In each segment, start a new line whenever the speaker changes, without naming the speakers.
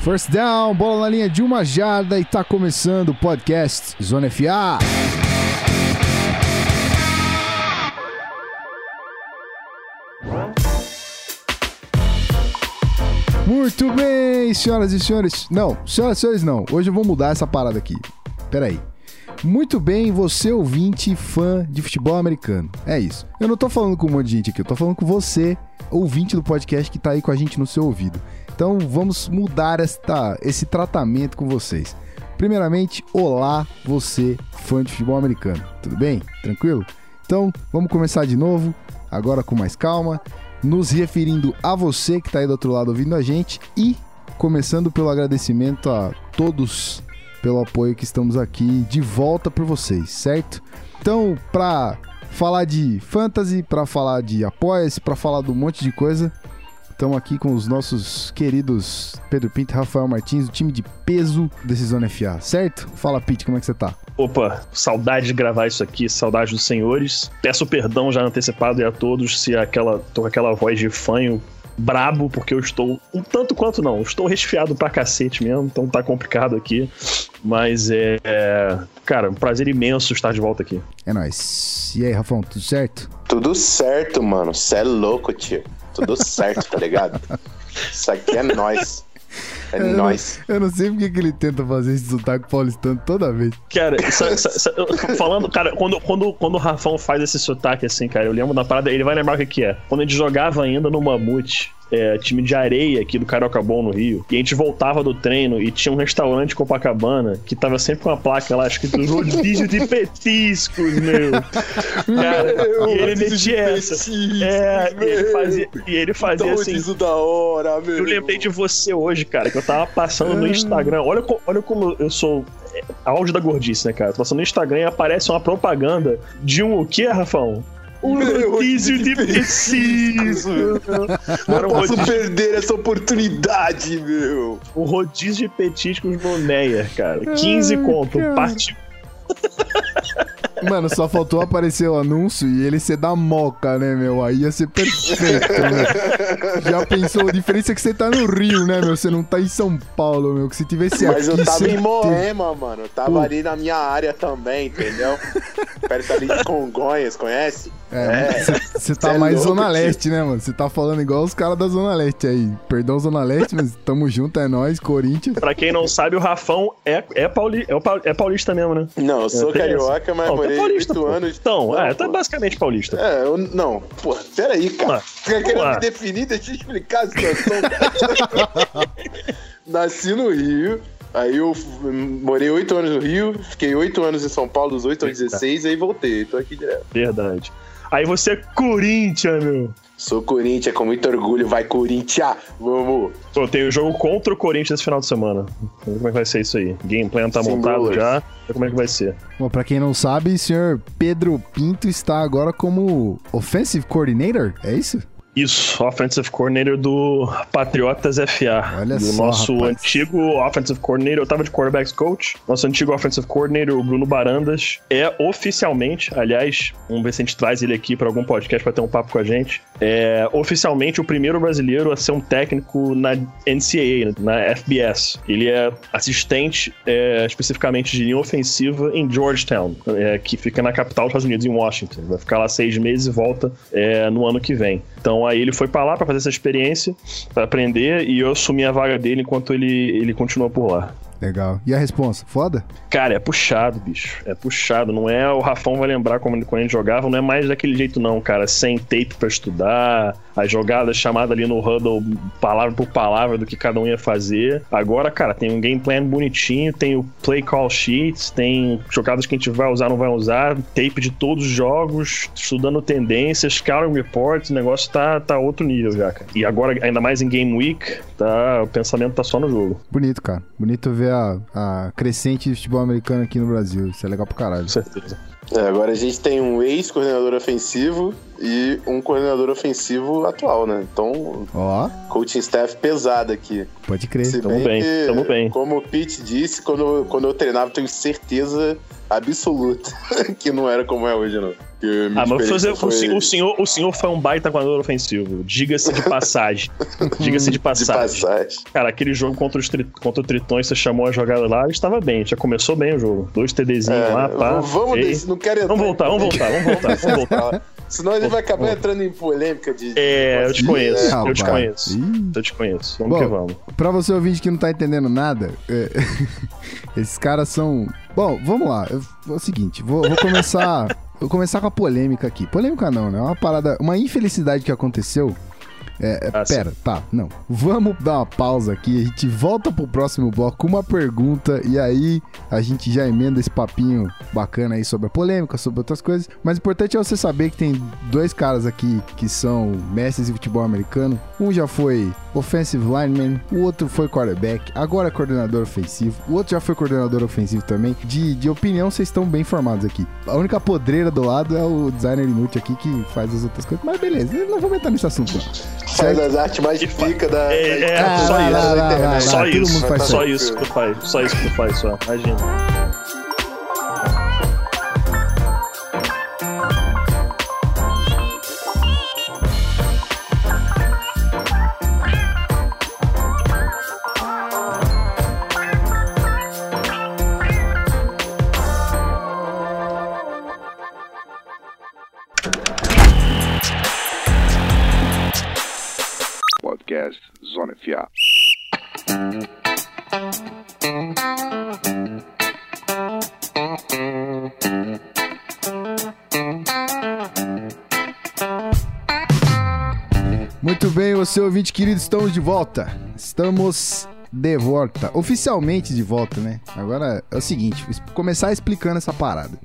First down, bola na linha de uma jarda e tá começando o podcast Zona FA. Muito bem, senhoras e senhores. Não, senhoras e senhores, não. Hoje eu vou mudar essa parada aqui. Pera aí. Muito bem, você ouvinte fã de futebol americano. É isso. Eu não tô falando com um monte de gente aqui, eu tô falando com você, ouvinte do podcast que tá aí com a gente no seu ouvido. Então vamos mudar esta, esse tratamento com vocês. Primeiramente, olá, você fã de futebol americano. Tudo bem? Tranquilo? Então vamos começar de novo, agora com mais calma, nos referindo a você que está aí do outro lado ouvindo a gente e começando pelo agradecimento a todos pelo apoio que estamos aqui de volta por vocês, certo? Então, para falar de fantasy, para falar de apoia-se, para falar de um monte de coisa, estamos aqui com os nossos queridos Pedro Pinto e Rafael Martins, o time de peso desse Zona FA, certo? Fala, Pete, como é que você tá?
Opa, saudade de gravar isso aqui, saudade dos senhores. Peço perdão já antecipado e a todos se aquela, tô com aquela voz de fanho brabo, porque eu estou um tanto quanto não, estou resfriado pra cacete mesmo, então tá complicado aqui. Mas é. é cara, um prazer imenso estar de volta aqui.
É nóis. E aí, Rafão, tudo certo?
Tudo certo, mano. Você é louco, tio. Tudo certo, tá ligado? Isso aqui é nós. É
eu
nóis.
Não, eu não sei porque que ele tenta fazer esse sotaque paulistano toda vez.
Cara, isso, isso, isso, falando, cara, quando, quando, quando o Rafão faz esse sotaque assim, cara, eu lembro da parada, ele vai lembrar o que, que é. Quando a gente jogava ainda no Mamute, é, time de areia aqui do Carioca Bom no Rio. E a gente voltava do treino e tinha um restaurante Copacabana que tava sempre com uma placa lá escrito rodízio de petiscos, meu. Cara, meu, e ele metia essa. É, meu. e ele fazia, e ele fazia então, assim.
da hora, meu.
Eu lembrei de você hoje, cara, que eu tava passando no Instagram. Olha, olha como eu sou auge da gordice, né, cara? Tô passando no Instagram e aparece uma propaganda de um o que, Rafão?
Um rodízio de preciso. Não posso perder essa oportunidade, meu.
O rodízio de petiscos no Neia, cara. 15 Ai, conto. Cara. Parte
Mano, só faltou aparecer o anúncio e ele ser da moca, né, meu? Aí ia ser perfeito, né? Já pensou? A diferença é que você tá no Rio, né, meu? Você não tá em São Paulo, meu. Que se tivesse
Mas
aqui...
eu tava em Moema, mano. Eu tava Pô. ali na minha área também, entendeu? Perto ali de Congonhas, conhece?
É, você é. tá mais é louco, Zona Leste, né, mano? Você tá falando igual os caras da Zona Leste aí. Perdão, Zona Leste, mas tamo junto, é nós, Corinthians.
Pra quem não sabe, o Rafão é, é, pauli, é, é paulista mesmo, né?
Não, eu sou é, carioca, mas não, morei paulista, 8 anos.
Então, não, é, tá basicamente paulista.
É, eu, não, pô, peraí, cara. Você quer querendo me definir? Deixa eu explicar a situação. Nasci no Rio, Aí eu morei oito anos no Rio, fiquei oito anos em São Paulo, dos 8 aos 16, aí voltei. Tô aqui direto.
Verdade. Aí você é Corinthians, meu.
Sou Corinthians, com muito orgulho. Vai, Corinthians! Vamos!
Pô, tem o jogo contra o Corinthians esse final de semana. Como é que vai ser isso aí? Gameplay tá Sim, montado já. Como é que vai ser?
Bom, pra quem não sabe, o senhor Pedro Pinto está agora como Offensive Coordinator, é isso?
Isso, Offensive Coordinator do Patriotas FA.
Olha
do
só,
nosso
rapaz.
antigo Offensive Coordinator, eu tava de Quarterbacks Coach. Nosso antigo Offensive Coordinator, o Bruno Barandas, é oficialmente, aliás, vamos ver se a gente traz ele aqui para algum podcast para ter um papo com a gente. É oficialmente o primeiro brasileiro a ser um técnico na NCAA, na FBS. Ele é assistente é, especificamente de linha ofensiva em Georgetown, é, que fica na capital dos Estados Unidos, em Washington. Vai ficar lá seis meses e volta é, no ano que vem. Então aí ele foi para lá para fazer essa experiência, para aprender, e eu assumi a vaga dele enquanto ele, ele continuou por lá.
Legal. E a resposta? Foda?
Cara, é puxado, bicho. É puxado. Não é o Rafão vai lembrar como quando a gente jogava, não é mais daquele jeito, não, cara. Sem tape para estudar, as jogadas chamadas ali no huddle, palavra por palavra do que cada um ia fazer. Agora, cara, tem um game plan bonitinho, tem o play call sheets, tem jogadas que a gente vai usar, não vai usar, tape de todos os jogos, estudando tendências, scouting reports, o negócio tá, tá outro nível já, cara. E agora, ainda mais em game week, tá, o pensamento tá só no jogo.
Bonito, cara. Bonito ver a, a crescente do futebol americano aqui no Brasil. Isso é legal pra caralho. Com
certeza.
É, agora a gente tem um ex-coordenador ofensivo e um coordenador ofensivo atual, né? Então,
Ó.
coaching staff pesado aqui.
Pode crer.
Se
Tamo
bem
bem,
que,
tamo bem.
Como o Pete disse, quando, quando eu treinava, eu tenho certeza absoluta que não era como é hoje, não.
Ah, mas fazer, foi... o, senhor, o, senhor, o senhor foi um baita guardador ofensivo. Diga-se de passagem. Diga-se de passagem. de passagem. Cara, aquele jogo contra, os tri... contra o Tritões, você chamou a jogada lá, estava bem. Já começou bem o jogo. Dois TDzinhos é, lá, pá.
Vamos, desse, não quero
Vamos voltar, vamos voltar, vamos voltar, vamos voltar.
Senão ele vai acabar entrando em polêmica de.
É, eu te conheço, eu te conheço. Eu te conheço. Vamos Bom, que vamos.
Pra você ouvinte que não tá entendendo nada, é... esses caras são. Bom, vamos lá. É o seguinte, vou, vou começar. Vou começar com a polêmica aqui. Polêmica não, né? É uma parada. Uma infelicidade que aconteceu é, é, ah, pera, tá, não. Vamos dar uma pausa aqui, a gente volta pro próximo bloco com uma pergunta e aí a gente já emenda esse papinho bacana aí sobre a polêmica, sobre outras coisas. Mas o importante é você saber que tem dois caras aqui que são mestres de futebol americano. Um já foi offensive lineman, o outro foi quarterback, agora é coordenador ofensivo, o outro já foi coordenador ofensivo também. De, de opinião, vocês estão bem formados aqui. A única podreira do lado é o designer inútil aqui que faz as outras coisas, mas beleza, não vou entrar nesse assunto não.
Faz as artes mais pica da.
É, é,
ah,
só, isso. Lá, lá, lá, só, isso. só isso que tu faz. Só isso que tu faz, só. Imagina.
Muito bem, você ouvinte querido, estamos de volta. Estamos de volta. Oficialmente de volta, né? Agora é o seguinte, começar explicando essa parada.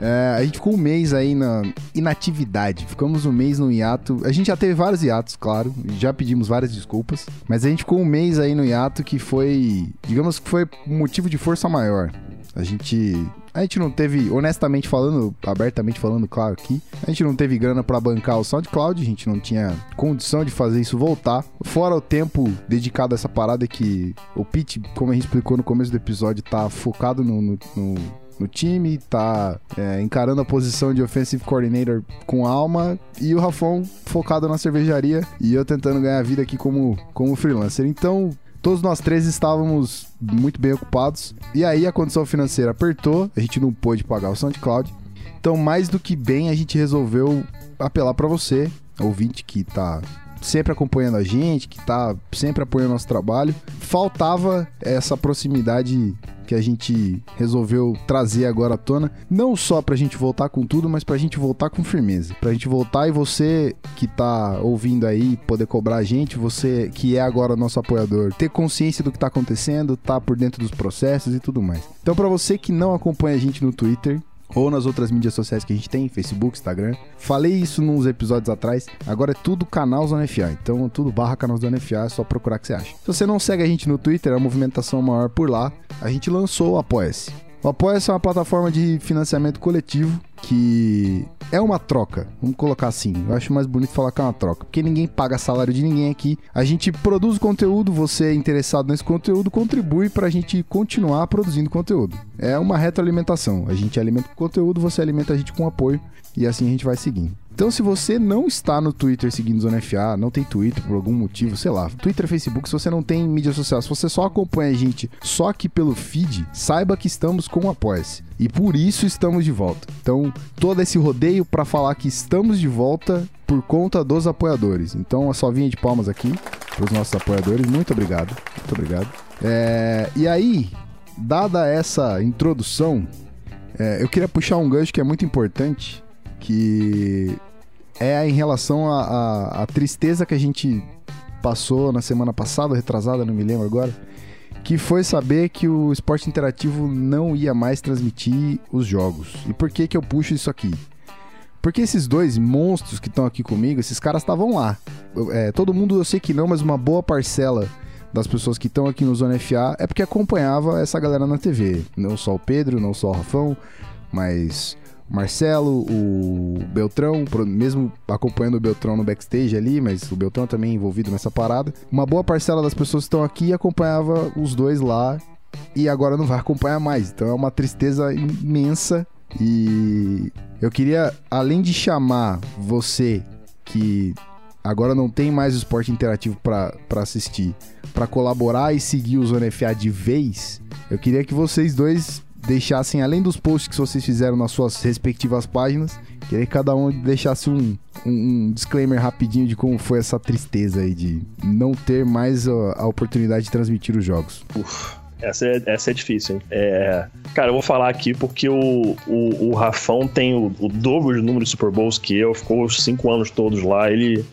É, a gente ficou um mês aí na inatividade. Ficamos um mês no hiato. A gente já teve vários hiatos, claro. Já pedimos várias desculpas. Mas a gente ficou um mês aí no hiato que foi, digamos que foi motivo de força maior. A gente a gente não teve, honestamente falando, abertamente falando, claro aqui, a gente não teve grana para bancar o SoundCloud, a gente não tinha condição de fazer isso voltar. Fora o tempo dedicado a essa parada que o Pete, como a gente explicou no começo do episódio, tá focado no, no, no no time, tá é, encarando a posição de offensive coordinator com alma, e o Rafão focado na cervejaria e eu tentando ganhar vida aqui como, como freelancer. Então, Todos nós três estávamos muito bem ocupados. E aí a condição financeira apertou, a gente não pôde pagar o SoundCloud. Então, mais do que bem, a gente resolveu apelar para você, ouvinte que tá sempre acompanhando a gente, que tá sempre apoiando nosso trabalho. Faltava essa proximidade que a gente resolveu trazer agora à tona, não só pra gente voltar com tudo, mas pra gente voltar com firmeza. Pra gente voltar e você que tá ouvindo aí poder cobrar a gente, você que é agora nosso apoiador, ter consciência do que tá acontecendo, tá por dentro dos processos e tudo mais. Então, para você que não acompanha a gente no Twitter, ou nas outras mídias sociais que a gente tem, Facebook, Instagram. Falei isso nos episódios atrás. Agora é tudo canal Zona FA. Então, tudo barra canal Zona FA, é só procurar que você acha. Se você não segue a gente no Twitter, a movimentação maior por lá. A gente lançou o Apoia-se. O Apoia-se é uma plataforma de financiamento coletivo que é uma troca. Vamos colocar assim. Eu acho mais bonito falar que é uma troca, porque ninguém paga salário de ninguém aqui. A gente produz conteúdo, você é interessado nesse conteúdo, contribui para a gente continuar produzindo conteúdo. É uma retroalimentação. A gente alimenta com conteúdo, você alimenta a gente com apoio e assim a gente vai seguindo. Então, se você não está no Twitter seguindo Zona FA, não tem Twitter por algum motivo, sei lá, Twitter, Facebook, se você não tem mídia social, se você só acompanha a gente só aqui pelo feed, saiba que estamos com o Apoia-se. E por isso estamos de volta. Então, todo esse rodeio para falar que estamos de volta por conta dos apoiadores. Então, a só vinha de palmas aqui para os nossos apoiadores. Muito obrigado. Muito obrigado. É... E aí, dada essa introdução, é, eu queria puxar um gancho que é muito importante que é em relação à tristeza que a gente passou na semana passada, retrasada, não me lembro agora, que foi saber que o esporte interativo não ia mais transmitir os jogos. E por que que eu puxo isso aqui? Porque esses dois monstros que estão aqui comigo, esses caras estavam lá. É, todo mundo eu sei que não, mas uma boa parcela das pessoas que estão aqui no Zona FA é porque acompanhava essa galera na TV. Não só o Pedro, não só o Rafão, mas Marcelo, o Beltrão, mesmo acompanhando o Beltrão no backstage ali, mas o Beltrão também envolvido nessa parada. Uma boa parcela das pessoas que estão aqui acompanhava os dois lá e agora não vai acompanhar mais. Então é uma tristeza imensa e Eu queria, além de chamar você que agora não tem mais o esporte interativo para assistir, para colaborar e seguir o Zona FA de vez, eu queria que vocês dois deixassem, além dos posts que vocês fizeram nas suas respectivas páginas, queria que cada um deixasse um, um, um disclaimer rapidinho de como foi essa tristeza aí de não ter mais a, a oportunidade de transmitir os jogos.
Essa é, essa é difícil, hein? É, cara, eu vou falar aqui porque o, o, o Rafão tem o, o dobro de número de Super Bowls que eu, ficou os cinco anos todos lá, ele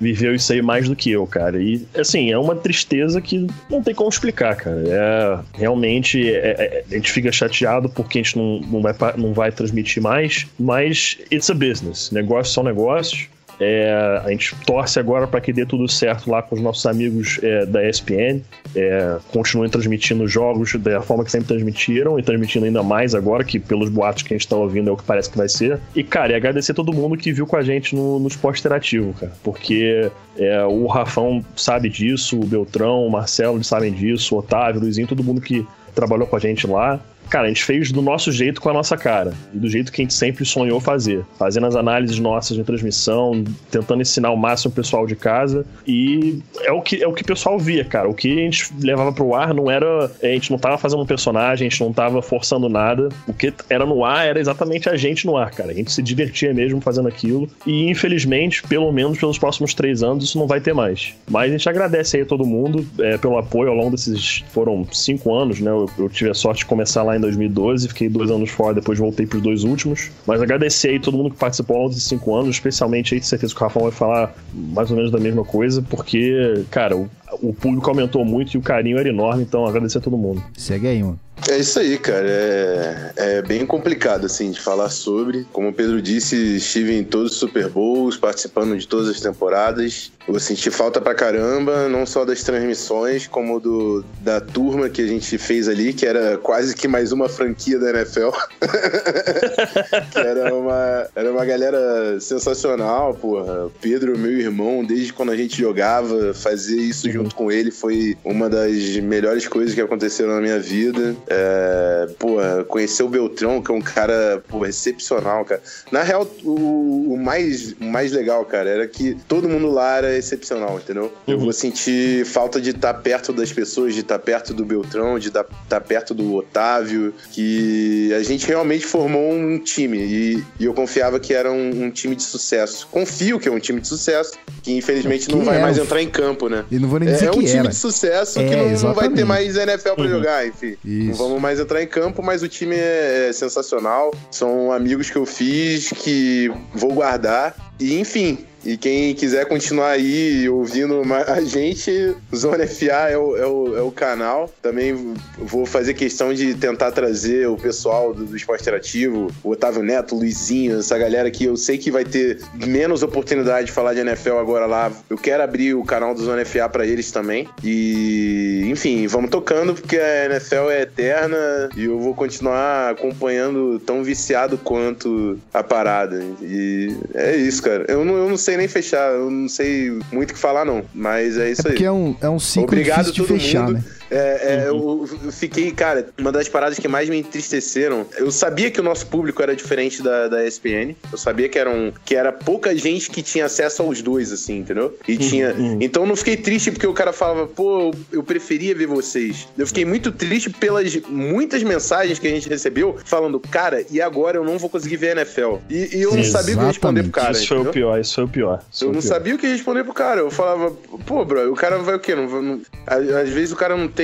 viveu isso aí mais do que eu, cara. E, assim, é uma tristeza que não tem como explicar, cara. É, realmente, é, é, a gente fica chateado porque a gente não, não, vai, não vai transmitir mais, mas it's a business. Negócios são negócios. É, a gente torce agora para que dê tudo certo lá com os nossos amigos é, da ESPN. É, continuem transmitindo jogos da forma que sempre transmitiram e transmitindo ainda mais agora, que pelos boatos que a gente está ouvindo é o que parece que vai ser. E, cara, e agradecer todo mundo que viu com a gente no, no esporte interativo, cara. Porque é, o Rafão sabe disso, o Beltrão, o Marcelo sabem disso, o Otávio, o Luizinho, todo mundo que trabalhou com a gente lá cara, a gente fez do nosso jeito com a nossa cara. E do jeito que a gente sempre sonhou fazer. Fazendo as análises nossas de transmissão, tentando ensinar o máximo o pessoal de casa. E é o que, é o que o pessoal via, cara. O que a gente levava pro ar não era. A gente não tava fazendo um personagem, a gente não tava forçando nada. O que era no ar era exatamente a gente no ar, cara. A gente se divertia mesmo fazendo aquilo. E infelizmente, pelo menos pelos próximos três anos, isso não vai ter mais. Mas a gente agradece aí a todo mundo é, pelo apoio ao longo desses. Foram cinco anos, né? Eu, eu tive a sorte de começar lá em em 2012, fiquei dois anos fora, depois voltei para os dois últimos. Mas agradecer aí todo mundo que participou ao longo desses cinco anos, especialmente aí, de certeza que o Rafael vai falar mais ou menos da mesma coisa, porque, cara, o, o público aumentou muito e o carinho era enorme, então agradecer a todo mundo.
Segue aí, mano.
É isso aí, cara. É, é bem complicado, assim, de falar sobre. Como o Pedro disse, estive em todos os Super Bowls, participando de todas as temporadas. Eu senti falta pra caramba, não só das transmissões, como do, da turma que a gente fez ali, que era quase que mais uma franquia da NFL. que era uma, era uma galera sensacional, porra. Pedro, meu irmão, desde quando a gente jogava, fazer isso uhum. junto com ele foi uma das melhores coisas que aconteceram na minha vida. É, porra, conhecer o Beltrão, que é um cara, porra, excepcional, cara. Na real, o, o, mais, o mais legal, cara, era que todo mundo lá era excepcional, entendeu? Eu vou sentir falta de estar perto das pessoas, de estar perto do Beltrão, de estar perto do Otávio, que a gente realmente formou um time e, e eu confiava que era um, um, time de sucesso. Confio que é um time de sucesso, que infelizmente não vai é, mais entrar em campo, né?
E não vou nem dizer
é,
é
um
time
de sucesso é, que não, não, vai ter mais NFL pra uhum. jogar, enfim. Isso. Vamos mais entrar em campo, mas o time é, é sensacional. São amigos que eu fiz que vou guardar. E enfim, e quem quiser continuar aí ouvindo a gente, Zona FA é o, é o, é o canal. Também vou fazer questão de tentar trazer o pessoal do, do Esporte Interativo, o Otávio Neto, o Luizinho, essa galera que eu sei que vai ter menos oportunidade de falar de NFL agora lá. Eu quero abrir o canal do Zona FA para eles também. E, enfim, vamos tocando porque a NFL é eterna e eu vou continuar acompanhando tão viciado quanto a parada. E é isso, cara. Eu não, eu não sei sei nem fechar, eu não sei muito o que falar, não. Mas é isso
é porque
aí.
É um, é um ciclo Obrigado de fechar,
mundo.
né?
É, é, uhum. eu, fiquei, cara, uma das paradas que mais me entristeceram. Eu sabia que o nosso público era diferente da, da ESPN. Eu sabia que, eram, que era pouca gente que tinha acesso aos dois, assim, entendeu? E uhum, tinha. Uhum. Então eu não fiquei triste porque o cara falava, pô, eu preferia ver vocês. Eu fiquei muito triste pelas muitas mensagens que a gente recebeu falando, cara, e agora eu não vou conseguir ver a NFL. E, e eu não sabia o que responder pro cara.
Isso foi o pior, isso foi o pior.
eu não
pior.
sabia o que responder pro cara. Eu falava, pô, bro, o cara vai o quê? Não, não, às vezes o cara não tem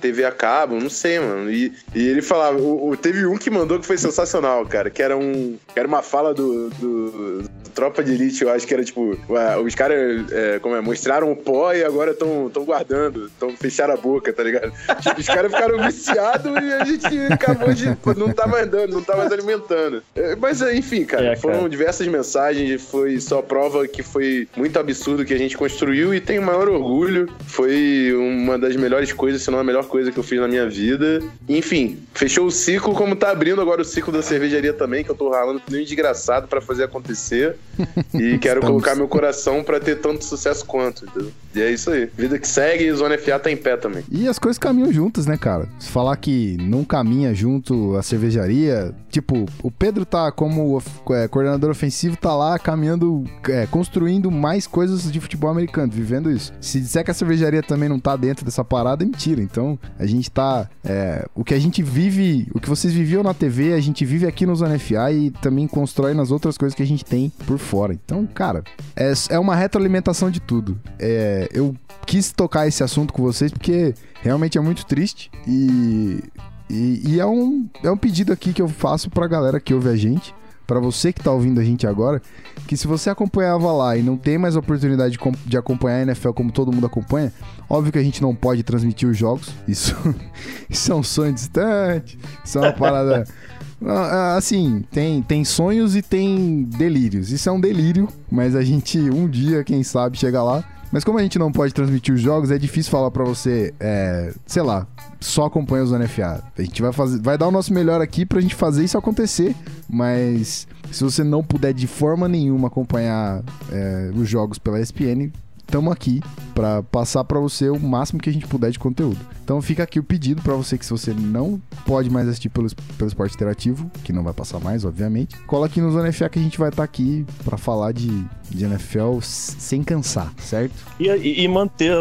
TV a cabo, não sei, mano. E, e ele falava, o, o, teve um que mandou que foi sensacional, cara, que era um. Era uma fala do, do, do Tropa de Elite, eu acho que era tipo, os caras é, como é, mostraram o pó e agora estão guardando, estão fecharam a boca, tá ligado? Tipo, os caras ficaram viciados e a gente acabou de. não tá mais dando, não tá mais alimentando. É, mas enfim, cara, é, cara, foram diversas mensagens, foi só prova que foi muito absurdo que a gente construiu e tenho o maior orgulho. Foi uma das melhores coisas, se não a melhor coisa que eu fiz na minha vida. Enfim, fechou o ciclo, como tá abrindo agora o ciclo da cervejaria também, que eu tô ralando tudo desgraçado para fazer acontecer. E quero colocar meu coração para ter tanto sucesso quanto, entendeu? E é isso aí. Vida que segue e Zona FA tá em pé também.
E as coisas caminham juntas, né, cara? Se falar que não caminha junto a cervejaria, tipo, o Pedro tá como é, coordenador ofensivo, tá lá caminhando, é, construindo mais coisas de futebol americano, vivendo isso. Se disser que a cervejaria também não tá dentro dessa parada, é mentira. Então, a gente tá. É, o que a gente vive, o que vocês viviam na TV, a gente vive aqui no Zona FA e também constrói nas outras coisas que a gente tem por fora. Então, cara, é, é uma retroalimentação de tudo. É, eu quis tocar esse assunto com vocês porque realmente é muito triste e, e, e, é, um, é um pedido aqui que eu faço pra galera que ouve a gente, para você que tá ouvindo a gente agora, que se você acompanhava lá e não tem mais oportunidade de, acompanhar a NFL como todo mundo acompanha, óbvio que a gente não pode transmitir os jogos, isso, isso é um sonho distante, isso é uma parada. Assim, tem, tem sonhos e tem delírios. Isso é um delírio, mas a gente um dia, quem sabe, chega lá. Mas como a gente não pode transmitir os jogos, é difícil falar para você, é, sei lá, só acompanha os NFA. A gente vai, fazer, vai dar o nosso melhor aqui pra gente fazer isso acontecer, mas se você não puder de forma nenhuma acompanhar é, os jogos pela ESPN, estamos aqui para passar para você o máximo que a gente puder de conteúdo. Então fica aqui o pedido para você que se você não pode mais assistir pelo, pelo esporte interativo, que não vai passar mais, obviamente, cola aqui no Zona FA que a gente vai estar tá aqui para falar de, de NFL sem cansar, certo?
E, e manter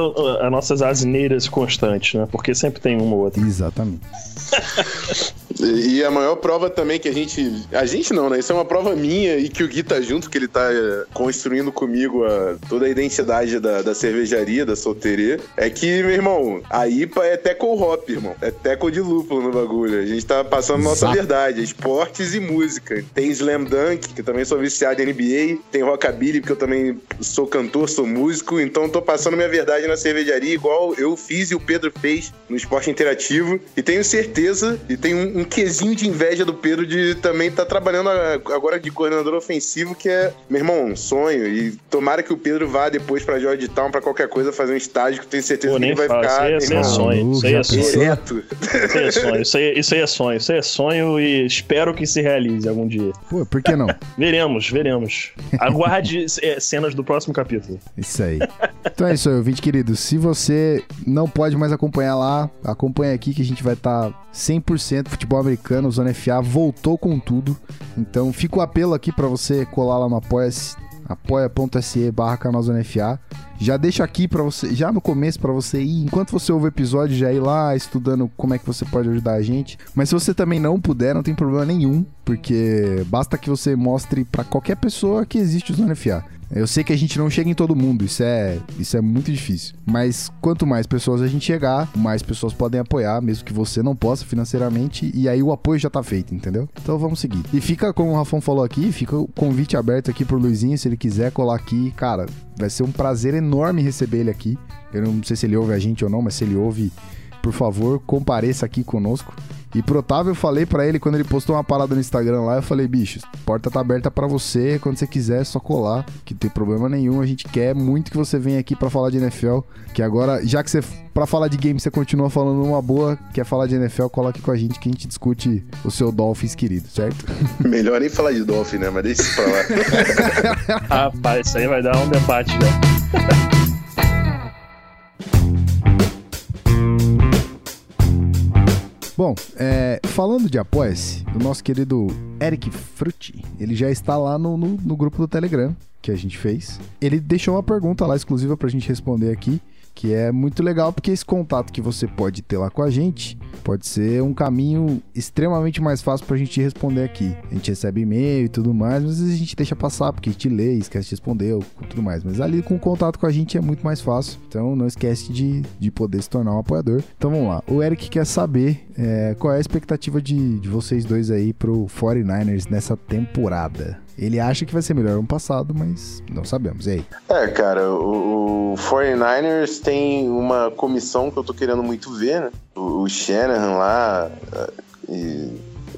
as nossas asneiras constantes, né? Porque sempre tem uma ou outra.
Exatamente.
E a maior prova também que a gente. A gente não, né? Isso é uma prova minha e que o Gui tá junto, que ele tá é, construindo comigo a, toda a identidade da, da cervejaria, da solteria. É que, meu irmão, a IPA é teco hop, irmão. É teco de lúpulo no bagulho. A gente tá passando Exato. nossa verdade. Esportes e música. Tem Slam Dunk, que também sou viciado em NBA. Tem Rockabilly, porque eu também sou cantor, sou músico. Então tô passando minha verdade na cervejaria, igual eu fiz e o Pedro fez no esporte interativo. E tenho certeza, e tenho um quesinho de inveja do Pedro de também estar tá trabalhando agora de coordenador ofensivo, que é, meu irmão, um sonho. E tomara que o Pedro vá depois pra Georgetown, pra qualquer coisa, fazer um estágio que tenho certeza Pô, que ele vai fala, ficar.
Isso aí é, sonho. Isso aí é sonho. Isso aí é sonho. Isso aí, isso aí é sonho. Isso aí é sonho e espero que se realize algum dia.
Pô, por que não?
veremos, veremos. Aguarde é, cenas do próximo capítulo.
Isso aí. Então é isso aí, ouvinte querido. Se você não pode mais acompanhar lá, acompanha aqui que a gente vai estar tá 100% futebol americano, Zona FA voltou com tudo. Então fica o apelo aqui para você colar lá no apoia-se, apoia.se barra FA. Já deixa aqui para você, já no começo para você ir, enquanto você ouve o episódio, já ir lá estudando como é que você pode ajudar a gente. Mas se você também não puder, não tem problema nenhum, porque basta que você mostre para qualquer pessoa que existe o Zona FA. Eu sei que a gente não chega em todo mundo, isso é, isso é muito difícil. Mas quanto mais pessoas a gente chegar, mais pessoas podem apoiar, mesmo que você não possa financeiramente, e aí o apoio já tá feito, entendeu? Então vamos seguir. E fica, como o Rafão falou aqui, fica o convite aberto aqui pro Luizinho, se ele quiser colar aqui, cara, vai ser um prazer enorme receber ele aqui. Eu não sei se ele ouve a gente ou não, mas se ele ouve, por favor, compareça aqui conosco. E pro Otávio eu falei para ele, quando ele postou uma parada no Instagram lá, eu falei, bicho, porta tá aberta para você, quando você quiser é só colar, que não tem problema nenhum, a gente quer muito que você venha aqui para falar de NFL, que agora, já que você, para falar de game, você continua falando uma boa, quer falar de NFL, cola aqui com a gente que a gente discute o seu Dolphins querido, certo?
Melhor nem falar de Dolphins, né, mas deixa isso pra lá.
Rapaz, isso aí vai dar um debate, né?
Bom, é, falando de apoia-se, o nosso querido Eric Frutti, ele já está lá no, no, no grupo do Telegram que a gente fez. Ele deixou uma pergunta lá exclusiva pra gente responder aqui que é muito legal porque esse contato que você pode ter lá com a gente pode ser um caminho extremamente mais fácil pra gente responder aqui. A gente recebe e-mail e tudo mais, mas a gente deixa passar porque a gente lê, esquece de responder ou tudo mais. Mas ali com o contato com a gente é muito mais fácil. Então não esquece de, de poder se tornar um apoiador. Então vamos lá. O Eric quer saber é, qual é a expectativa de, de vocês dois aí pro 49ers nessa temporada. Ele acha que vai ser melhor ano passado, mas não sabemos. E aí?
É, cara, o, o 49ers tem uma comissão que eu tô querendo muito ver, né? O, o Shanahan lá e,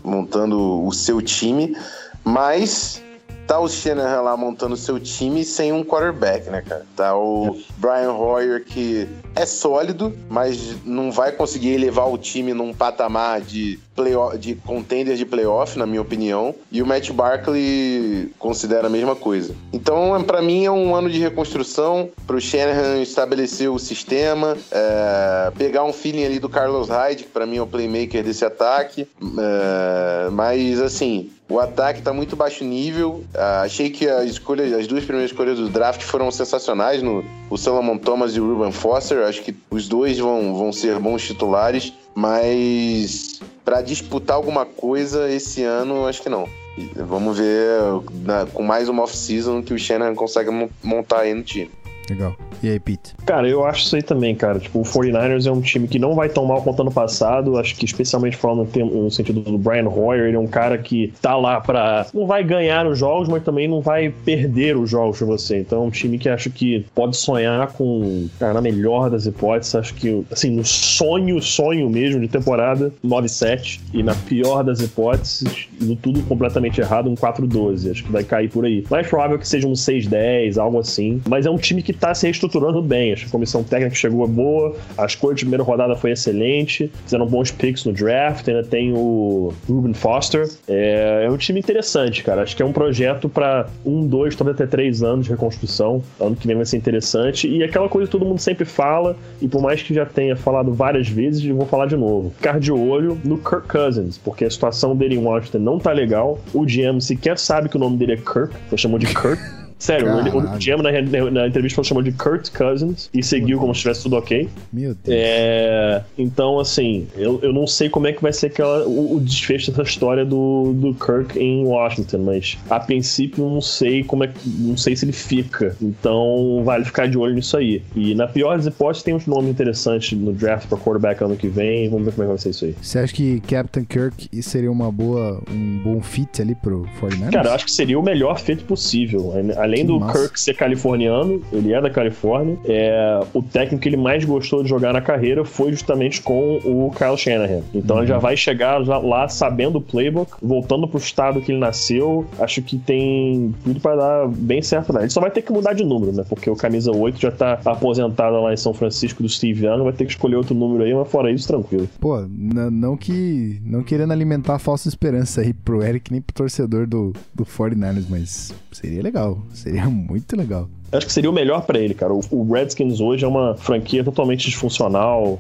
montando o seu time, mas tá o Shanahan lá montando seu time sem um quarterback, né, cara? Tá o Brian Hoyer que é sólido, mas não vai conseguir elevar o time num patamar de playoff, de contender de playoff, na minha opinião. E o Matt Barkley considera a mesma coisa. Então, para mim, é um ano de reconstrução pro Shanahan estabelecer o sistema, é, pegar um feeling ali do Carlos Hyde, que para mim é o playmaker desse ataque. É, mas, assim, o ataque está muito baixo nível. Uh, achei que a escolha, as duas primeiras escolhas do draft foram sensacionais no o Solomon Thomas e o Ruben Foster. Acho que os dois vão, vão ser bons titulares, mas para disputar alguma coisa esse ano, acho que não. Vamos ver na, com mais uma off-season que o Shannon consegue montar aí no time.
Legal. E aí, Pete?
Cara, eu acho isso aí também, cara. Tipo, o 49ers é um time que não vai tão mal quanto ano passado. Acho que, especialmente falando no sentido do Brian Hoyer, ele é um cara que tá lá pra. Não vai ganhar os jogos, mas também não vai perder os jogos pra você. Então, é um time que acho que pode sonhar com. Cara, na melhor das hipóteses, acho que, assim, no sonho, sonho mesmo de temporada, 9-7. E na pior das hipóteses, no tudo completamente errado, um 4-12. Acho que vai cair por aí. Mais provável que seja um 6-10, algo assim. Mas é um time que tá se reestruturando bem. A comissão técnica chegou boa, a escolha de primeira rodada foi excelente, fizeram bons picks no draft, ainda tem o Ruben Foster. É, é um time interessante, cara. Acho que é um projeto para um, dois, talvez até três anos de reconstrução. Ano que vem vai ser interessante. E aquela coisa que todo mundo sempre fala, e por mais que já tenha falado várias vezes, eu vou falar de novo. Ficar de olho no Kirk Cousins, porque a situação dele em Washington não tá legal. O GM sequer sabe que o nome dele é Kirk, então chamou de Kirk. Sério, ele, o GM na, na, entrevista chamou de Kurt Cousins e seguiu como se estivesse tudo ok.
Meu Deus.
É, então, assim, eu, eu não sei como é que vai ser aquela, o, o desfecho dessa história do, do Kirk em Washington, mas a princípio não sei como é não sei se ele fica. Então, vale ficar de olho nisso aí. E na pior das hipóteses, tem uns nomes interessantes no draft para quarterback ano que vem. Vamos ver como é que vai ser isso aí.
Você acha que Captain Kirk seria uma boa, um bom fit ali pro 49ers?
Cara, eu acho que seria o melhor fit possível. Além que do massa. Kirk ser californiano, ele é da Califórnia, é, o técnico que ele mais gostou de jogar na carreira foi justamente com o Kyle Shanahan. Então uhum. ele já vai chegar lá sabendo o playbook, voltando pro estado que ele nasceu. Acho que tem tudo para dar bem certo lá. Ele só vai ter que mudar de número, né? Porque o camisa 8 já tá aposentado lá em São Francisco do Steve Young, vai ter que escolher outro número aí, mas fora isso, tranquilo.
Pô, não que. Não querendo alimentar falsa esperança aí pro Eric nem pro torcedor do, do 49ers, mas seria legal. Seria muito legal.
Acho que seria o melhor para ele, cara. O, Redskins hoje é uma franquia totalmente disfuncional.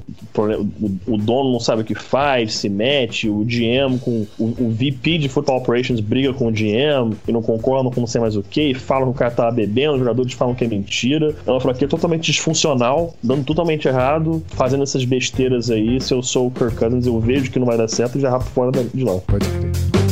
O, dono não sabe o que faz, se mete. O GM com. O, VP de Football Operations briga com o GM e não concordam com não sei mais o que. Falam que o cara tá bebendo, os jogadores falam que é mentira. É uma franquia totalmente disfuncional, dando totalmente errado, fazendo essas besteiras aí. Se eu sou o Kirk Cousins, eu vejo que não vai dar certo e já rapo fora de lá.
Pode crer.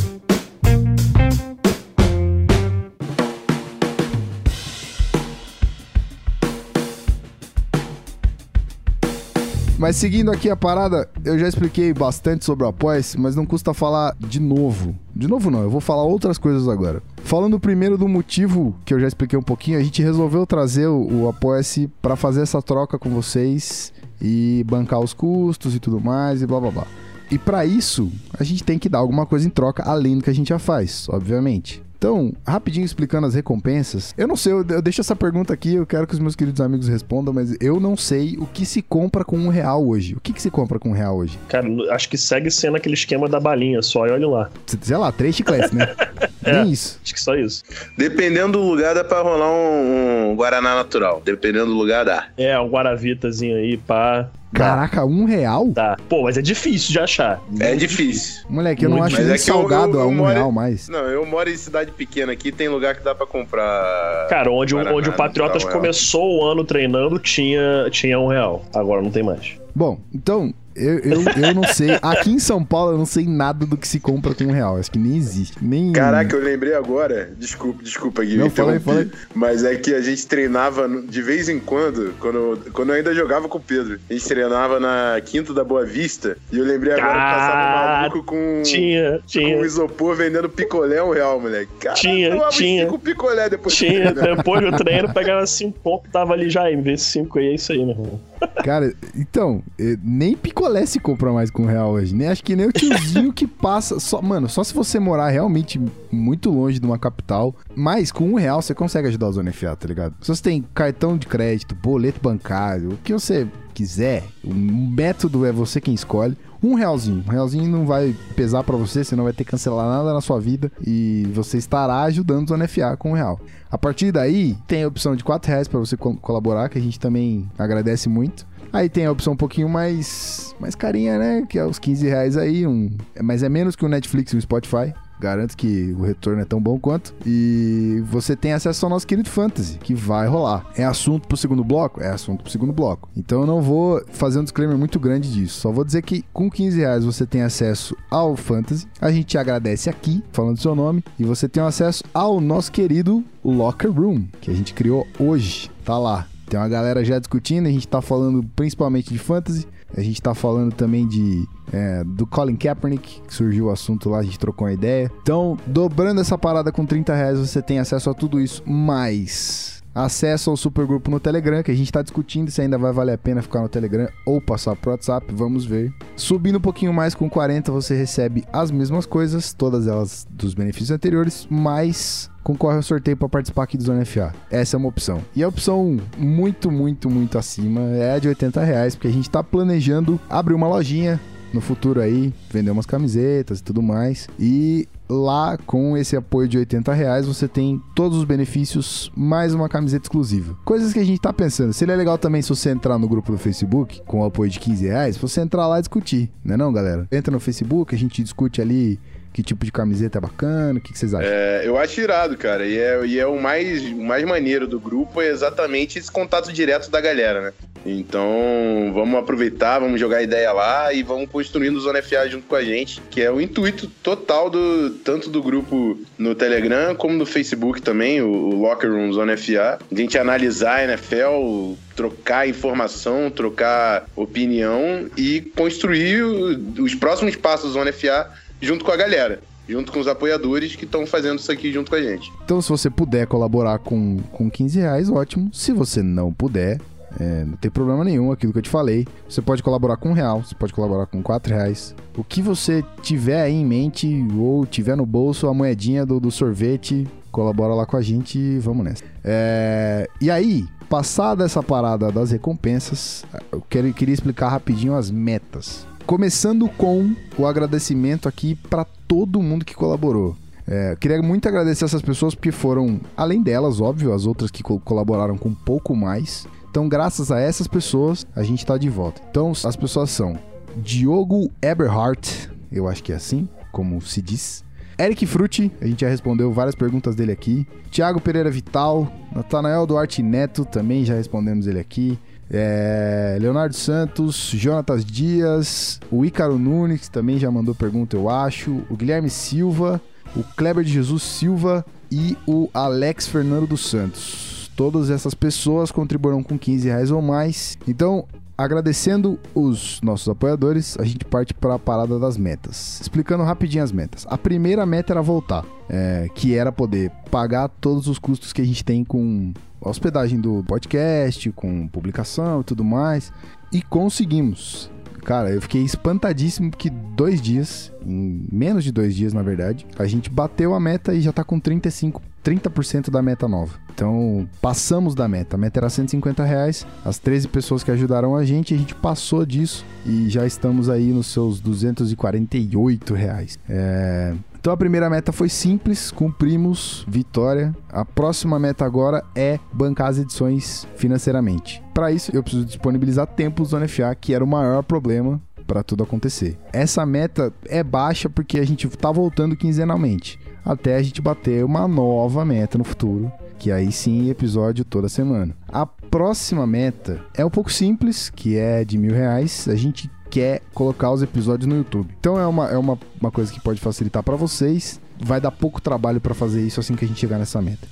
Mas seguindo aqui a parada, eu já expliquei bastante sobre o apoia mas não custa falar de novo. De novo não, eu vou falar outras coisas agora. Falando primeiro do motivo que eu já expliquei um pouquinho, a gente resolveu trazer o, o Apoia-se para fazer essa troca com vocês e bancar os custos e tudo mais e blá blá blá. E para isso, a gente tem que dar alguma coisa em troca além do que a gente já faz, obviamente. Então, rapidinho explicando as recompensas. Eu não sei, eu, eu deixo essa pergunta aqui, eu quero que os meus queridos amigos respondam, mas eu não sei o que se compra com um real hoje. O que, que se compra com um real hoje?
Cara, acho que segue sendo aquele esquema da balinha só, e olha lá.
Sei lá, três chicletes, né?
é, Nem isso. Acho que só isso.
Dependendo do lugar, dá pra rolar um, um Guaraná natural. Dependendo do lugar, dá.
É, um Guaravitazinho aí, pá.
Caraca, um real?
Tá. Pô, mas é difícil de achar.
É difícil.
Moleque, eu não acho nem é salgado eu, eu, eu a um moro... real mais.
Não, eu moro em cidade pequena aqui, tem lugar que dá pra comprar.
Cara, onde, onde o Patriotas começou o ano treinando, tinha, tinha um real. Agora não tem mais.
Bom, então, eu, eu, eu não sei. Aqui em São Paulo eu não sei nada do que se compra com um real. Acho que nem existe. Nem...
Caraca, eu lembrei agora. Desculpa, desculpa, Gui. Não,
falei, falei.
Mas é que a gente treinava de vez em quando, quando, quando eu ainda jogava com o Pedro. A gente treinava na Quinta da Boa Vista. E eu lembrei agora ah, que passava um maluco com,
tinha, tinha.
com isopor vendendo picolé um real, moleque.
Cara, tinha, tinha.
com picolé depois
Tinha, do depois do treino, pegava cinco pontos, tava ali já, em vez de cinco aí, é isso aí, meu irmão.
Cara, então, eh, nem picolé se compra mais com um real hoje. Nem, acho que nem o tiozinho que passa. Só, mano, só se você morar realmente muito longe de uma capital. Mas com um real você consegue ajudar o Zona FA, tá ligado? Se você tem cartão de crédito, boleto bancário, o que você quiser, o método é você quem escolhe. Um realzinho. Um realzinho não vai pesar para você, você não vai ter que cancelar nada na sua vida e você estará ajudando o Zona FA com um real. A partir daí, tem a opção de 4 reais para você co colaborar, que a gente também agradece muito. Aí tem a opção um pouquinho mais, mais carinha, né? Que é os 15 reais aí, um, mas é menos que o Netflix e o Spotify. Garanto que o retorno é tão bom quanto. E você tem acesso ao nosso querido Fantasy, que vai rolar. É assunto pro segundo bloco? É assunto pro segundo bloco. Então eu não vou fazer um disclaimer muito grande disso. Só vou dizer que com 15 reais você tem acesso ao Fantasy. A gente te agradece aqui, falando seu nome. E você tem acesso ao nosso querido Locker Room, que a gente criou hoje. Tá lá. Tem uma galera já discutindo, a gente tá falando principalmente de fantasy, a gente tá falando também de é, do Colin Kaepernick, que surgiu o assunto lá, a gente trocou uma ideia. Então, dobrando essa parada com 30 reais, você tem acesso a tudo isso, mais acesso ao supergrupo no Telegram, que a gente tá discutindo se ainda vai valer a pena ficar no Telegram ou passar pro WhatsApp, vamos ver. Subindo um pouquinho mais com 40, você recebe as mesmas coisas, todas elas dos benefícios anteriores, mais concorre ao sorteio para participar aqui do Zona FA. Essa é uma opção. E a opção muito, muito, muito acima é a de 80 reais, porque a gente está planejando abrir uma lojinha no futuro aí, vender umas camisetas e tudo mais. E lá com esse apoio de 80 reais você tem todos os benefícios mais uma camiseta exclusiva. Coisas que a gente tá pensando. Seria legal também se você entrar no grupo do Facebook com o apoio de 15 reais, você entrar lá e discutir, né não, galera? Entra no Facebook, a gente discute ali que tipo de camiseta é bacana? O que, que vocês acham?
É, eu acho irado, cara. E é, e é o, mais, o mais maneiro do grupo é exatamente esse contato direto da galera, né? Então, vamos aproveitar, vamos jogar ideia lá e vamos construindo o Zona FA junto com a gente, que é o intuito total do tanto do grupo no Telegram como no Facebook também, o, o Locker Room Zona FA. A gente analisar a NFL, trocar informação, trocar opinião e construir os próximos passos do Zona FA junto com a galera junto com os apoiadores que estão fazendo isso aqui junto com a gente.
Então, se você puder colaborar com, com 15 reais, ótimo. Se você não puder, é, não tem problema nenhum, aquilo que eu te falei. Você pode colaborar com um real, você pode colaborar com quatro reais. O que você tiver aí em mente ou tiver no bolso a moedinha do, do sorvete, colabora lá com a gente e vamos nessa. É, e aí, passada essa parada das recompensas, eu quero, queria explicar rapidinho as metas. Começando com o agradecimento aqui para todo mundo que colaborou. É, queria muito agradecer essas pessoas porque foram, além delas, óbvio, as outras que co colaboraram com um pouco mais. Então, graças a essas pessoas, a gente está de volta. Então, as pessoas são Diogo Eberhardt, eu acho que é assim, como se diz. Eric Frutti, a gente já respondeu várias perguntas dele aqui. Tiago Pereira Vital, Natanael Duarte Neto, também já respondemos ele aqui. É, Leonardo Santos, Jonatas Dias, o Ícaro Nunes, que também já mandou pergunta, eu acho. O Guilherme Silva, o Kleber de Jesus Silva e o Alex Fernando dos Santos. Todas essas pessoas contribuíram com 15 reais ou mais. Então, agradecendo os nossos apoiadores, a gente parte para a parada das metas. Explicando rapidinho as metas. A primeira meta era voltar, é, que era poder pagar todos os custos que a gente tem com hospedagem do podcast, com publicação e tudo mais. E conseguimos. Cara, eu fiquei espantadíssimo porque dois dias, em menos de dois dias, na verdade, a gente bateu a meta e já tá com 35, 30% da meta nova. Então, passamos da meta. A meta era 150 reais. As 13 pessoas que ajudaram a gente, a gente passou disso e já estamos aí nos seus 248 reais. É... Então a primeira meta foi simples, cumprimos, vitória. A próxima meta agora é bancar as edições financeiramente. Para isso, eu preciso disponibilizar tempo do Zona FA, que era o maior problema para tudo acontecer. Essa meta é baixa porque a gente tá voltando quinzenalmente, até a gente bater uma nova meta no futuro, que aí sim episódio toda semana. A próxima meta é um pouco simples, que é de mil reais. A gente quer colocar os episódios no YouTube. Então é uma, é uma, uma coisa que pode facilitar para vocês. Vai dar pouco trabalho para fazer isso assim que a gente chegar nessa meta.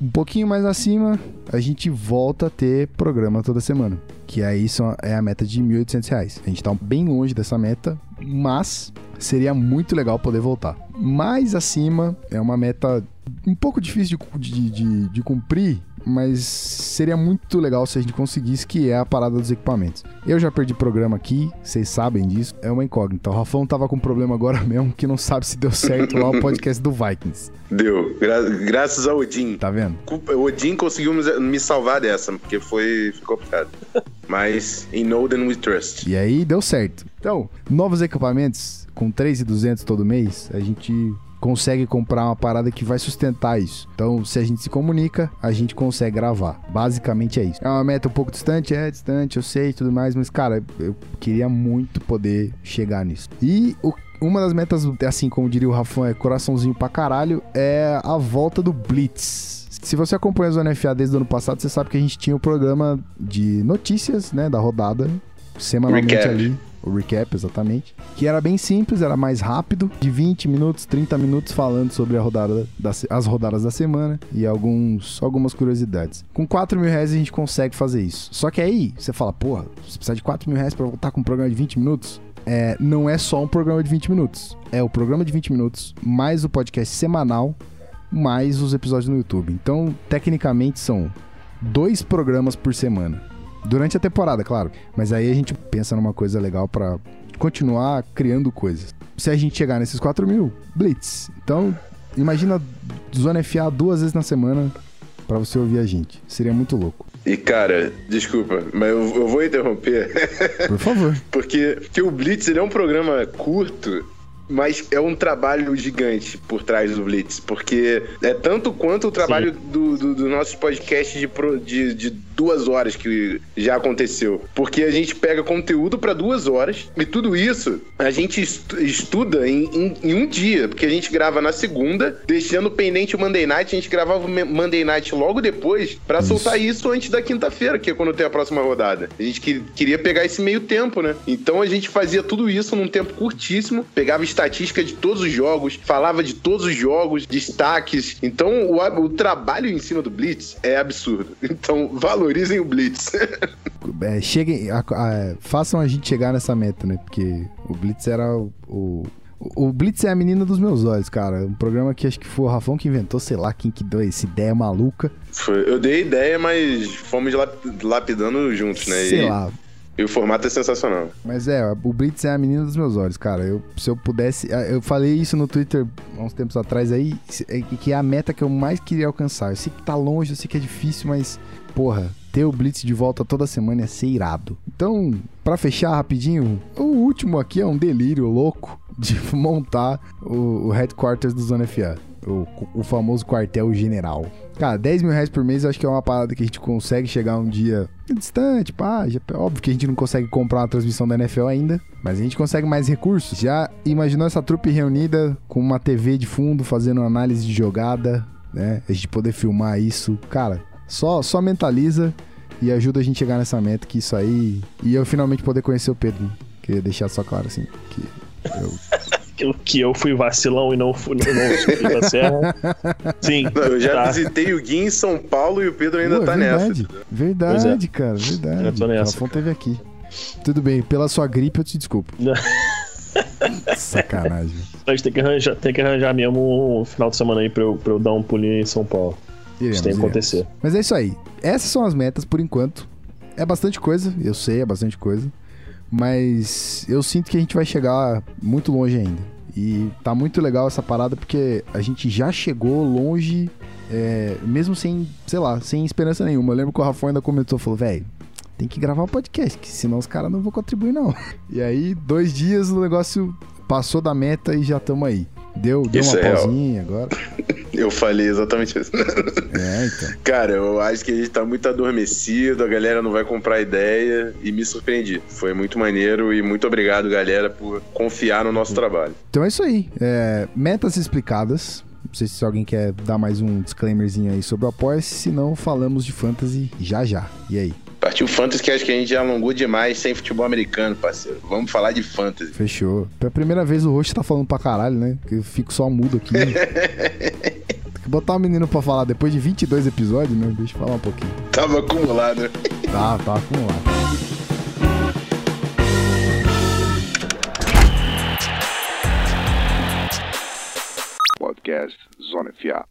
Um pouquinho mais acima, a gente volta a ter programa toda semana. Que aí só é a meta de R$ 1.800. A gente tá bem longe dessa meta, mas seria muito legal poder voltar. Mais acima é uma meta um pouco difícil de, de, de, de cumprir, mas seria muito legal se a gente conseguisse, que é a parada dos equipamentos. Eu já perdi programa aqui, vocês sabem disso, é uma incógnita. O Rafão tava com um problema agora mesmo, que não sabe se deu certo lá o podcast do Vikings.
Deu, gra graças ao Odin.
Tá vendo?
O Odin conseguiu me salvar dessa, porque foi, foi complicado. Mas em Noden we trust.
E aí deu certo. Então, novos equipamentos com 3,200 todo mês, a gente consegue comprar uma parada que vai sustentar isso. Então, se a gente se comunica, a gente consegue gravar. Basicamente é isso. É uma meta um pouco distante, é distante, eu sei e tudo mais, mas cara, eu queria muito poder chegar nisso. E o uma das metas, assim como diria o Rafão, é coraçãozinho pra caralho, é a volta do Blitz. Se você acompanha a Zona FA desde o ano passado, você sabe que a gente tinha o um programa de notícias, né, da rodada, semanalmente recap. ali. O recap, exatamente. Que era bem simples, era mais rápido, de 20 minutos, 30 minutos falando sobre a rodada das, as rodadas da semana e alguns, algumas curiosidades. Com 4 mil reais a gente consegue fazer isso. Só que aí, você fala, porra, você precisa de 4 mil reais pra voltar com um programa de 20 minutos? É, não é só um programa de 20 minutos. É o programa de 20 minutos, mais o podcast semanal, mais os episódios no YouTube. Então, tecnicamente, são dois programas por semana. Durante a temporada, claro. Mas aí a gente pensa numa coisa legal para continuar criando coisas. Se a gente chegar nesses 4 mil, Blitz. Então, imagina Zona FA duas vezes na semana para você ouvir a gente. Seria muito louco.
E cara, desculpa, mas eu, eu vou interromper.
Por favor.
porque, porque o Blitz ele é um programa curto mas é um trabalho gigante por trás do Blitz, porque é tanto quanto o trabalho do, do, do nosso podcast de, de, de, duas horas que já aconteceu. Porque a gente pega conteúdo para duas horas e tudo isso a gente estuda em, em, em, um dia, porque a gente grava na segunda, deixando pendente o Monday Night, a gente gravava o Monday Night logo depois para soltar isso antes da quinta-feira, que é quando tem a próxima rodada. A gente que, queria pegar esse meio tempo, né? Então a gente fazia tudo isso num tempo curtíssimo, pegava estatística de todos os jogos, falava de todos os jogos, destaques. Então o, o trabalho em cima do Blitz é absurdo. Então valorizem o Blitz.
é, cheguem, a, a, façam a gente chegar nessa meta, né? Porque o Blitz era o, o o Blitz é a menina dos meus olhos, cara. Um programa que acho que foi o Rafão que inventou, sei lá, quem que deu essa ideia maluca.
Foi, eu dei ideia, mas fomos lapidando juntos, né?
Sei e... lá.
E o formato é sensacional.
Mas é, o Blitz é a menina dos meus olhos, cara. Eu, se eu pudesse. Eu falei isso no Twitter há uns tempos atrás aí, é que é a meta que eu mais queria alcançar. Eu sei que tá longe, eu sei que é difícil, mas, porra, ter o Blitz de volta toda semana ia ser irado. Então, para fechar rapidinho, o último aqui é um delírio louco de montar o, o headquarters do Zona FA. O, o famoso quartel general. Cara, 10 mil reais por mês eu acho que é uma parada que a gente consegue chegar um dia distante, pá. Já, óbvio que a gente não consegue comprar uma transmissão da NFL ainda, mas a gente consegue mais recursos. Já imaginou essa trupe reunida com uma TV de fundo fazendo análise de jogada, né? A gente poder filmar isso. Cara, só, só mentaliza e ajuda a gente a chegar nessa meta que isso aí. E eu finalmente poder conhecer o Pedro. Queria deixar só claro assim. Que eu
que eu fui vacilão e não fui, não, não da Serra. Sim.
Não, eu já tá. visitei o Gui em São Paulo e o Pedro ainda Pô, tá
verdade,
nessa.
Verdade, é. cara, verdade. Eu tô nessa. O teve aqui. Tudo bem, pela sua gripe eu te desculpo. Sacanagem.
A gente tem que arranjar, tem que arranjar mesmo um final de semana aí pra eu, pra eu dar um pulinho em São Paulo. Iremos, isso tem que acontecer.
Mas é isso aí. Essas são as metas por enquanto. É bastante coisa, eu sei, é bastante coisa. Mas eu sinto que a gente vai chegar muito longe ainda. E tá muito legal essa parada porque a gente já chegou longe, é, mesmo sem, sei lá, sem esperança nenhuma. Eu lembro que o Rafa ainda comentou, falou, velho, tem que gravar um podcast, que senão os caras não vão contribuir não. E aí, dois dias o negócio passou da meta e já estamos aí. Deu, deu uma é pausinha agora.
Eu falei exatamente isso.
É, então.
Cara, eu acho que a gente tá muito adormecido, a galera não vai comprar ideia e me surpreendi. Foi muito maneiro e muito obrigado, galera, por confiar no nosso trabalho.
Então é isso aí. É, metas explicadas. Não sei se alguém quer dar mais um disclaimerzinho aí sobre o Apoia-se, senão falamos de fantasy já já. E aí?
Partiu Fantasy que acho que a gente já alongou demais sem futebol americano, parceiro. Vamos falar de Fantasy.
Fechou. Pela primeira vez o rosto tá falando pra caralho, né? Que eu fico só mudo aqui. Tem que botar o um menino pra falar depois de 22 episódios, né? Deixa eu falar um pouquinho.
Tava acumulado.
Tá, tá acumulado.
Podcast Zona FA.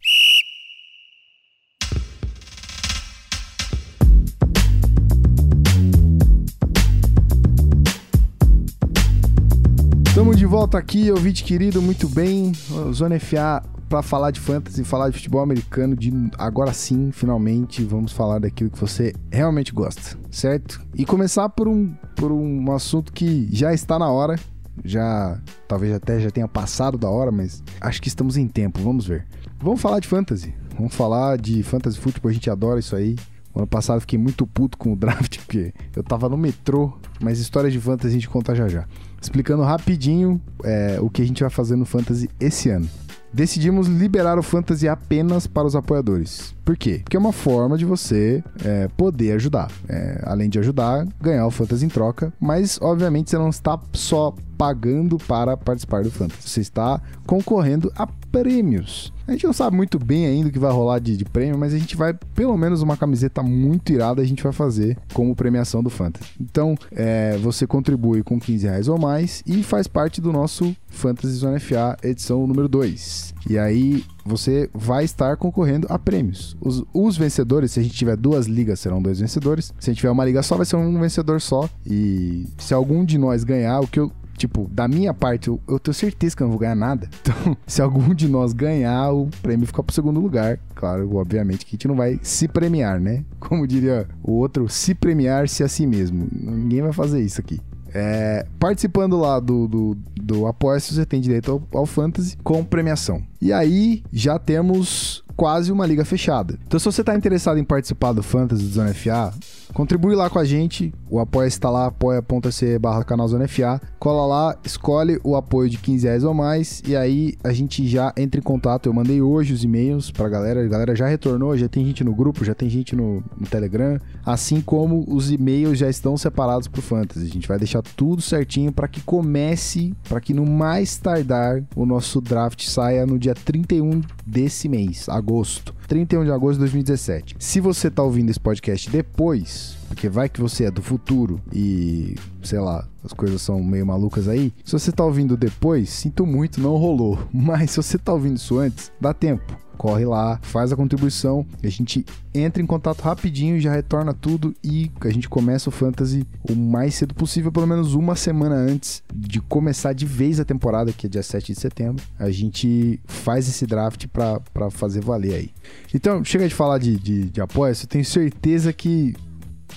Estamos de volta aqui, ouvinte querido, muito bem. Zona FA para falar de fantasy, falar de futebol americano, de agora sim, finalmente, vamos falar daquilo que você realmente gosta, certo? E começar por um, por um assunto que já está na hora, já talvez até já tenha passado da hora, mas acho que estamos em tempo, vamos ver. Vamos falar de fantasy, vamos falar de fantasy futebol, a gente adora isso aí. Ano passado fiquei muito puto com o draft, porque eu tava no metrô, mas histórias de fantasy a gente conta já já. Explicando rapidinho é, o que a gente vai fazer no fantasy esse ano. Decidimos liberar o fantasy apenas para os apoiadores. Por quê? Porque é uma forma de você é, poder ajudar. É, além de ajudar, ganhar o fantasy em troca, mas obviamente você não está só pagando para participar do fantasy. Você está concorrendo a prêmios. A gente não sabe muito bem ainda o que vai rolar de, de, prêmio, mas a gente vai, pelo menos uma camiseta muito irada, a gente vai fazer como premiação do Fantasy. Então, é, você contribui com 15 reais ou mais e faz parte do nosso Fantasy Zone FA edição número 2. E aí, você vai estar concorrendo a prêmios. Os, os, vencedores, se a gente tiver duas ligas, serão dois vencedores. Se a gente tiver uma liga só, vai ser um vencedor só. E se algum de nós ganhar, o que eu Tipo, da minha parte, eu, eu, tenho certeza que eu não vou ganhar nada. Então, se algum de nós ganhar, o prêmio fica pro segundo lugar. Claro, obviamente que a gente não vai se premiar, né? Como diria o outro, se premiar-se a si mesmo. Ninguém vai fazer isso aqui. É, participando lá do, do, do apoia você tem direito ao, ao Fantasy com premiação. E aí já temos quase uma liga fechada. Então, se você está interessado em participar do Fantasy do Zona FA, Contribui lá com a gente, o apoia está lá, apoia.se barra canal Zona FA. Cola lá, escolhe o apoio de 15 reais ou mais e aí a gente já entra em contato. Eu mandei hoje os e-mails pra galera, a galera já retornou, já tem gente no grupo, já tem gente no, no Telegram, assim como os e-mails já estão separados pro Fantasy. A gente vai deixar tudo certinho para que comece, para que no mais tardar o nosso draft saia no dia 31 desse mês, agosto. 31 de agosto de 2017. Se você tá ouvindo esse podcast depois, porque vai que você é do futuro e, sei lá, as coisas são meio malucas aí. Se você tá ouvindo depois, sinto muito, não rolou. Mas se você tá ouvindo isso antes, dá tempo corre lá, faz a contribuição, a gente entra em contato rapidinho, já retorna tudo e a gente começa o Fantasy o mais cedo possível, pelo menos uma semana antes de começar de vez a temporada, que é dia 7 de setembro. A gente faz esse draft para fazer valer aí. Então, chega de falar de, de, de apoio, eu tenho certeza que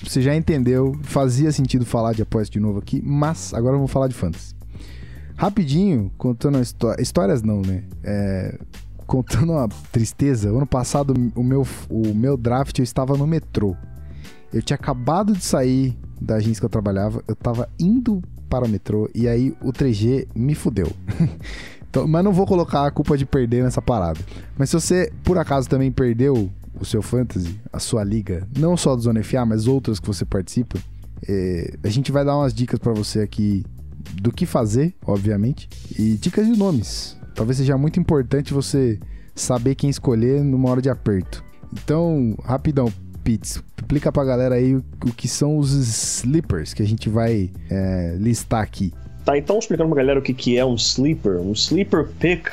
você já entendeu, fazia sentido falar de apoios de novo aqui, mas agora eu vou falar de fantasy. Rapidinho, contando história, histórias não, né? É, contando uma tristeza, ano passado o meu, o meu draft eu estava no metrô. Eu tinha acabado de sair da agência que eu trabalhava, eu estava indo para o metrô e aí o 3G me fudeu. então, mas não vou colocar a culpa de perder nessa parada. Mas se você por acaso também perdeu o seu fantasy, a sua liga, não só do Zona FA, mas outras que você participa, é, a gente vai dar umas dicas para você aqui do que fazer, obviamente, e dicas de nomes. Talvez seja muito importante você saber quem escolher numa hora de aperto. Então, rapidão, Pitts, explica pra galera aí o, o que são os sleepers que a gente vai é, listar aqui.
Tá, então explicando pra galera o que, que é um sleeper. Um sleeper pick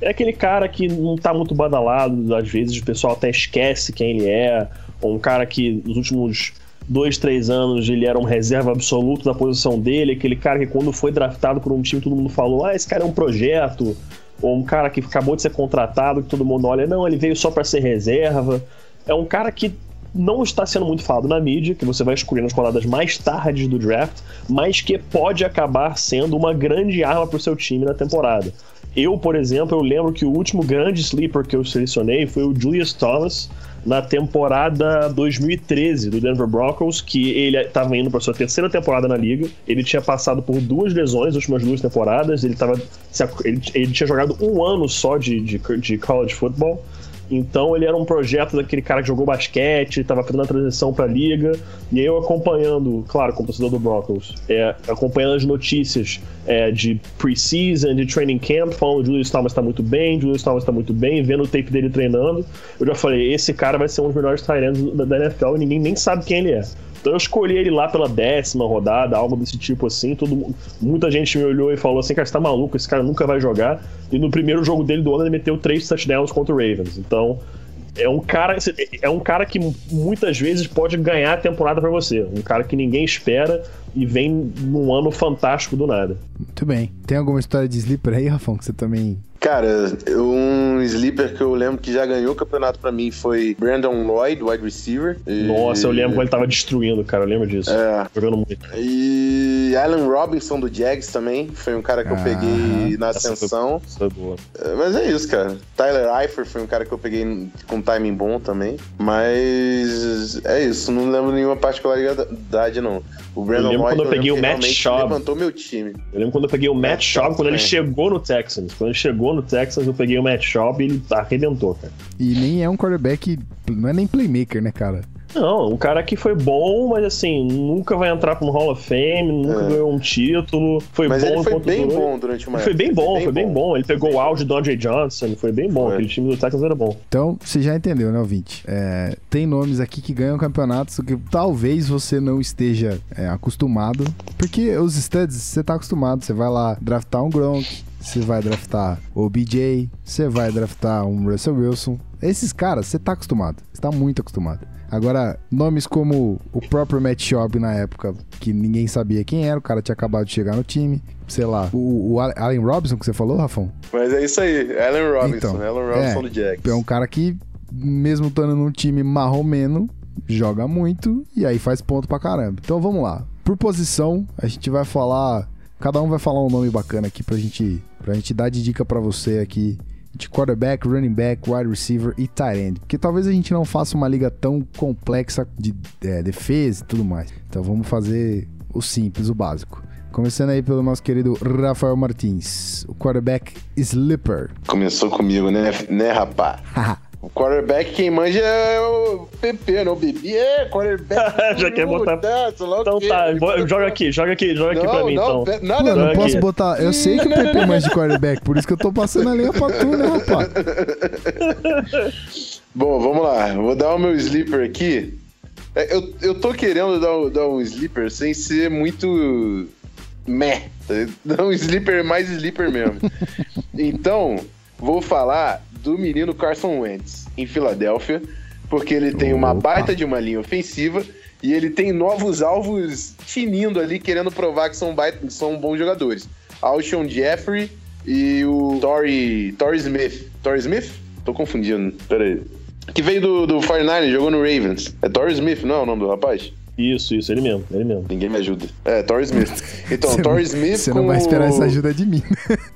é aquele cara que não tá muito badalado, às vezes o pessoal até esquece quem ele é, ou um cara que nos últimos dois, três anos ele era um reserva absoluto da posição dele, aquele cara que quando foi draftado por um time todo mundo falou, ah, esse cara é um projeto, ou um cara que acabou de ser contratado, que todo mundo olha, não, ele veio só para ser reserva. É um cara que não está sendo muito falado na mídia, que você vai escolher nas rodadas mais tardes do draft, mas que pode acabar sendo uma grande arma para o seu time na temporada. Eu, por exemplo, eu lembro que o último grande sleeper que eu selecionei foi o Julius Thomas, na temporada 2013 do Denver Broncos, que ele estava indo para sua terceira temporada na liga. Ele tinha passado por duas lesões nas últimas duas temporadas. Ele, tava, ele, ele tinha jogado um ano só de, de, de college football. Então ele era um projeto daquele cara que jogou basquete, estava fazendo a transição para a liga, e eu acompanhando, claro, como torcedor do Broncos, é, acompanhando as notícias é, de pre-season, de training camp, falando que o Julius Thomas está muito bem, Julius Thomas está muito bem, vendo o tape dele treinando, eu já falei, esse cara vai ser um dos melhores tight da, da NFL e ninguém nem sabe quem ele é. Então eu escolhi ele lá pela décima rodada, algo desse tipo assim. Todo, muita gente me olhou e falou assim: cara, você tá maluco, esse cara nunca vai jogar. E no primeiro jogo dele do ano ele meteu três touchdowns contra o Ravens. Então é um cara é um cara que muitas vezes pode ganhar a temporada para você. Um cara que ninguém espera e vem num ano fantástico do nada.
Muito bem. Tem alguma história de sleeper aí, Rafão, que você também
Cara, um sleeper que eu lembro que já ganhou o campeonato para mim foi Brandon Lloyd, wide receiver.
E... Nossa, eu lembro quando ele tava destruindo, cara. Eu lembro disso.
É. Jogando muito. E Allen Robinson do Jags também. Foi um cara que eu ah, peguei na ascensão. Foi, boa. É, mas é isso, cara. Tyler Eifert foi um cara que eu peguei com timing bom também. Mas é isso. Não lembro nenhuma particularidade, não.
O Brandon eu lembro Lloyd, quando eu peguei o Matt Schaub.
levantou meu time.
Eu lembro quando eu peguei o Matt Schaub, quando ele chegou no Texans. Quando ele chegou no Texans, eu peguei o Matt Schaub e ele arrebentou, cara.
E nem é um quarterback, não é nem playmaker, né, cara?
Não, um cara que foi bom, mas assim, nunca vai entrar para um Hall of Fame, nunca é. ganhou um título. Foi
mas
bom
ele foi bem bom durante uma
Foi bem bom, foi bem, foi bem bom. bom. Ele pegou o auge do Andre Johnson, foi bem bom. Foi. Aquele time do Texas era bom.
Então, você já entendeu, né, ouvinte? É, tem nomes aqui que ganham campeonatos que talvez você não esteja é, acostumado, porque os studs você tá acostumado. Você vai lá draftar um Gronk, você vai draftar o BJ, você vai draftar um Russell Wilson. Esses caras, você tá acostumado. Você tá muito acostumado. Agora, nomes como o próprio Matt Schaub na época, que ninguém sabia quem era, o cara tinha acabado de chegar no time. Sei lá, o, o Allen Robinson que você falou, Rafão?
Mas é isso aí, Allen Robinson, então, Allen Robinson é, do Jags.
É um cara que, mesmo estando num time marromeno, joga muito e aí faz ponto pra caramba. Então vamos lá. Por posição, a gente vai falar. Cada um vai falar um nome bacana aqui pra gente, pra gente dar de dica pra você aqui de quarterback, running back, wide receiver e tight end. Porque talvez a gente não faça uma liga tão complexa de é, defesa e tudo mais. Então vamos fazer o simples, o básico. Começando aí pelo nosso querido Rafael Martins, o quarterback Slipper.
Começou comigo, né, né rapá? O quarterback, quem manja é o PP, não o Bibi. É, quarterback.
Já quer botar. então tá, joga aqui, joga aqui, joga não, aqui pra mim,
não,
então.
Não, não, não posso aqui. botar. Eu sei que o PP manja de quarterback, por isso que eu tô passando a linha pra tu, né, rapaz?
Bom, vamos lá. Vou dar o meu sleeper aqui. É, eu, eu tô querendo dar, dar um sleeper sem ser muito. meh. Dar um sleeper mais sleeper mesmo. então, vou falar do menino Carson Wentz em Filadélfia, porque ele tem uma baita de uma linha ofensiva e ele tem novos alvos tinindo ali, querendo provar que são, baita, são bons jogadores. Alshon Jeffrey e o Torrey, Torrey Smith. Torrey Smith? Tô confundindo, peraí. Que veio do, do 49 jogou no Ravens. É Torrey Smith, não é o nome do rapaz?
Isso, isso, ele mesmo, ele mesmo.
Ninguém me ajuda. É, Torrey Smith. Então, Torrey Smith.
Você não vai esperar essa ajuda de mim.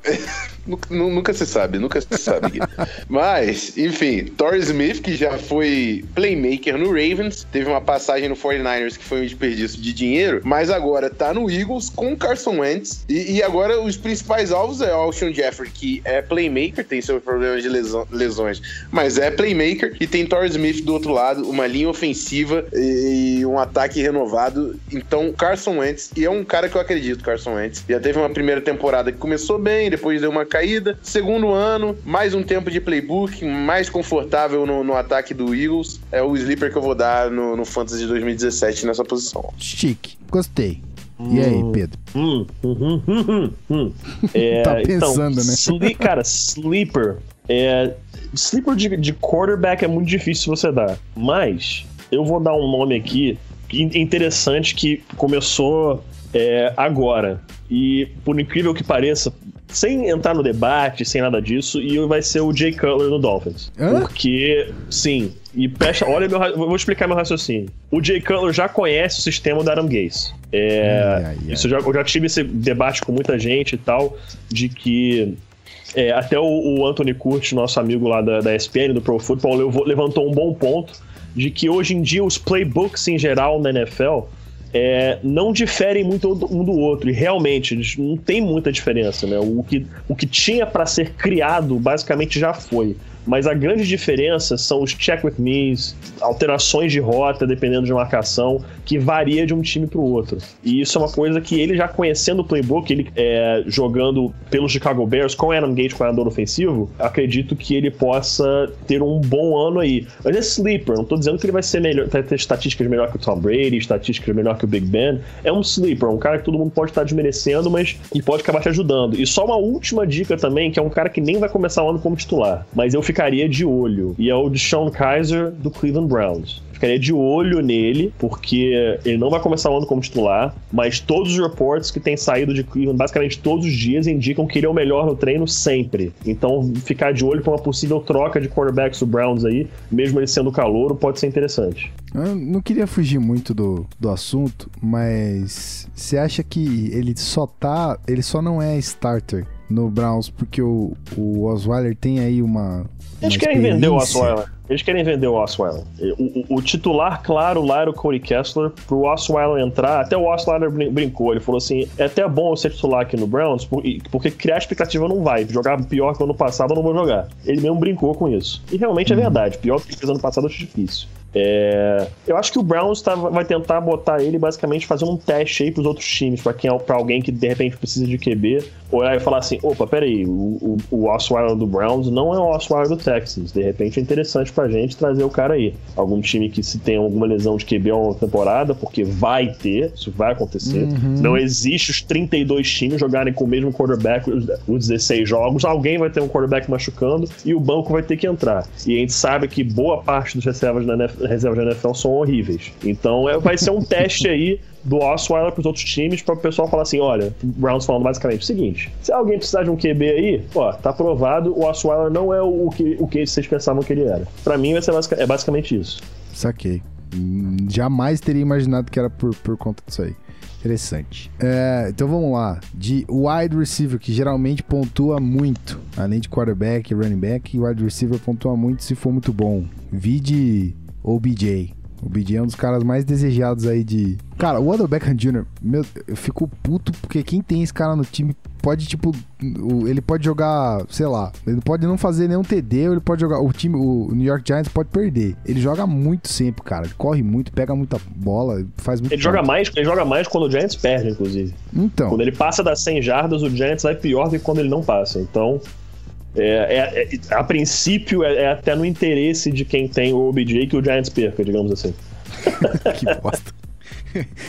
nunca se sabe, nunca se sabe. Mas, enfim, Torrey Smith, que já foi playmaker no Ravens, teve uma passagem no 49ers que foi um desperdício de dinheiro, mas agora tá no Eagles com Carson Wentz. E, e agora os principais alvos é o Alshon Jeffrey, que é playmaker, tem seus problemas de lesões, mas é playmaker. E tem Torrey Smith do outro lado, uma linha ofensiva e, e um ataque renovado. Então, Carson Wentz, e é um cara que eu acredito, Carson Wentz, já teve uma primeira temporada que começou bem, depois deu uma caída. Segundo ano, mais um tempo de playbook, mais confortável no, no ataque do Eagles. É o sleeper que eu vou dar no, no Fantasy 2017 nessa posição.
Chique, gostei. E aí, hum. Pedro? Hum, hum,
hum, hum é, tá então, pensando, então, né? Sli cara, sleeper. É, sleeper de, de quarterback é muito difícil você dar. Mas eu vou dar um nome aqui interessante que começou é, agora. E por incrível que pareça, sem entrar no debate, sem nada disso, e vai ser o Jay Cutler no Dolphins. Hã? Porque, sim, e presta, olha, meu, vou explicar meu raciocínio. O Jay Cutler já conhece o sistema do Adam Gaze. É, ai, ai, ai. Isso já, eu já tive esse debate com muita gente e tal, de que é, até o, o, Anthony Curtis, nosso amigo lá da, da ESPN, do Pro Football, levantou um bom ponto de que hoje em dia os playbooks em geral na NFL é, não diferem muito um do outro. E realmente, eles não tem muita diferença. Né? O, que, o que tinha para ser criado basicamente já foi. Mas a grande diferença são os check with me's, alterações de rota dependendo de marcação, que varia de um time para o outro. E isso é uma coisa que ele já conhecendo o playbook, ele é, jogando pelo Chicago Bears com Adam Gates, coordenador ofensivo, acredito que ele possa ter um bom ano aí. Mas é sleeper, não estou dizendo que ele vai ser melhor, ter estatísticas melhor que o Tom Brady, estatísticas melhor que o Big Ben. É um sleeper, um cara que todo mundo pode estar desmerecendo, mas que pode acabar te ajudando. E só uma última dica também, que é um cara que nem vai começar o ano como titular. Mas eu fico ficaria de olho. E é o de Sean Kaiser do Cleveland Browns ficaria de olho nele, porque ele não vai começar o ano como titular, mas todos os reports que têm saído de Cleveland, basicamente todos os dias, indicam que ele é o melhor no treino sempre. Então, ficar de olho para uma possível troca de quarterbacks do Browns aí, mesmo ele sendo calouro, pode ser interessante.
Eu não queria fugir muito do, do assunto, mas você acha que ele só tá. Ele só não é starter no Browns porque o, o Osweiler tem aí uma.
Eles querem vender o Osweiler. Eles querem vender o Osweiler. O, o, o, titular, claro, lá era o Cody Kessler. Pro Osweiler entrar, até o Osweiler brincou. Ele falou assim: é até bom eu ser titular aqui no Browns, porque criar expectativa não vai. Jogar pior que o ano passado eu não vou jogar. Ele mesmo brincou com isso. E realmente é uhum. verdade. Pior que fez ano passado acho difícil. É, eu acho que o Browns tá, vai tentar botar ele basicamente fazendo um teste aí pros outros times, para quem é para alguém que de repente precisa de QB, olhar e falar assim: opa, peraí, o, o, o Osweiler do Browns não é o Osweiler do Texans. De repente é interessante pra gente trazer o cara aí. Algum time que se tem alguma lesão de QB uma temporada, porque vai ter, isso vai acontecer. Uhum. Não existe os 32 times jogarem com o mesmo quarterback os 16 jogos, alguém vai ter um quarterback machucando e o banco vai ter que entrar. E a gente sabe que boa parte dos reservas da NFL reservas da NFL são horríveis. Então é, vai ser um teste aí do Osweiler para os outros times para o pessoal falar assim, olha, Browns falando basicamente o seguinte, se alguém precisar de um QB aí, ó, tá provado, o Osweiler não é o que, o que vocês pensavam que ele era. Para mim vai ser basic, é basicamente isso.
Saquei. Jamais teria imaginado que era por, por conta disso aí. Interessante. É, então vamos lá. De wide receiver, que geralmente pontua muito. Além de quarterback running back, wide receiver pontua muito se for muito bom. Vide ou BJ. O BJ é um dos caras mais desejados aí de. Cara, o Odell Beckham Jr., meu, eu fico puto porque quem tem esse cara no time pode, tipo, ele pode jogar, sei lá, ele pode não fazer nenhum TD, ele pode jogar. O time, o New York Giants pode perder. Ele joga muito sempre, cara. Ele corre muito, pega muita bola, faz muito.
Ele joga mais, ele joga mais quando o Giants perde, inclusive.
Então.
Quando ele passa das 100 jardas, o Giants vai pior do que quando ele não passa. Então, é, é, é, a princípio, é, é, até no interesse de quem tem o OBJ que o Giants perca, digamos assim.
que bosta.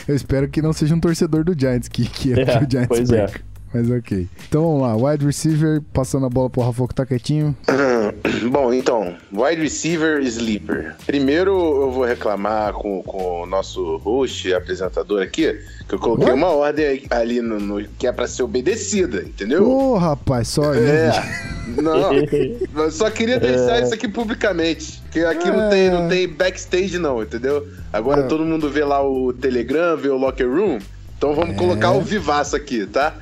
Eu espero que não seja um torcedor do Giants que, que, é, que o Giants pois é. perca. Mas ok. Então vamos lá, wide receiver, passando a bola pro Rafa que tá quietinho.
Bom, então, wide receiver sleeper. Primeiro eu vou reclamar com, com o nosso host, apresentador aqui, que eu coloquei What? uma ordem ali no, no, que é pra ser obedecida, entendeu?
Ô, oh, rapaz, só
É. Não, eu só queria deixar isso aqui publicamente. Que aqui é. não, tem, não tem backstage, não, entendeu? Agora é. todo mundo vê lá o Telegram, vê o Locker Room. Então vamos é. colocar o vivaço aqui, tá?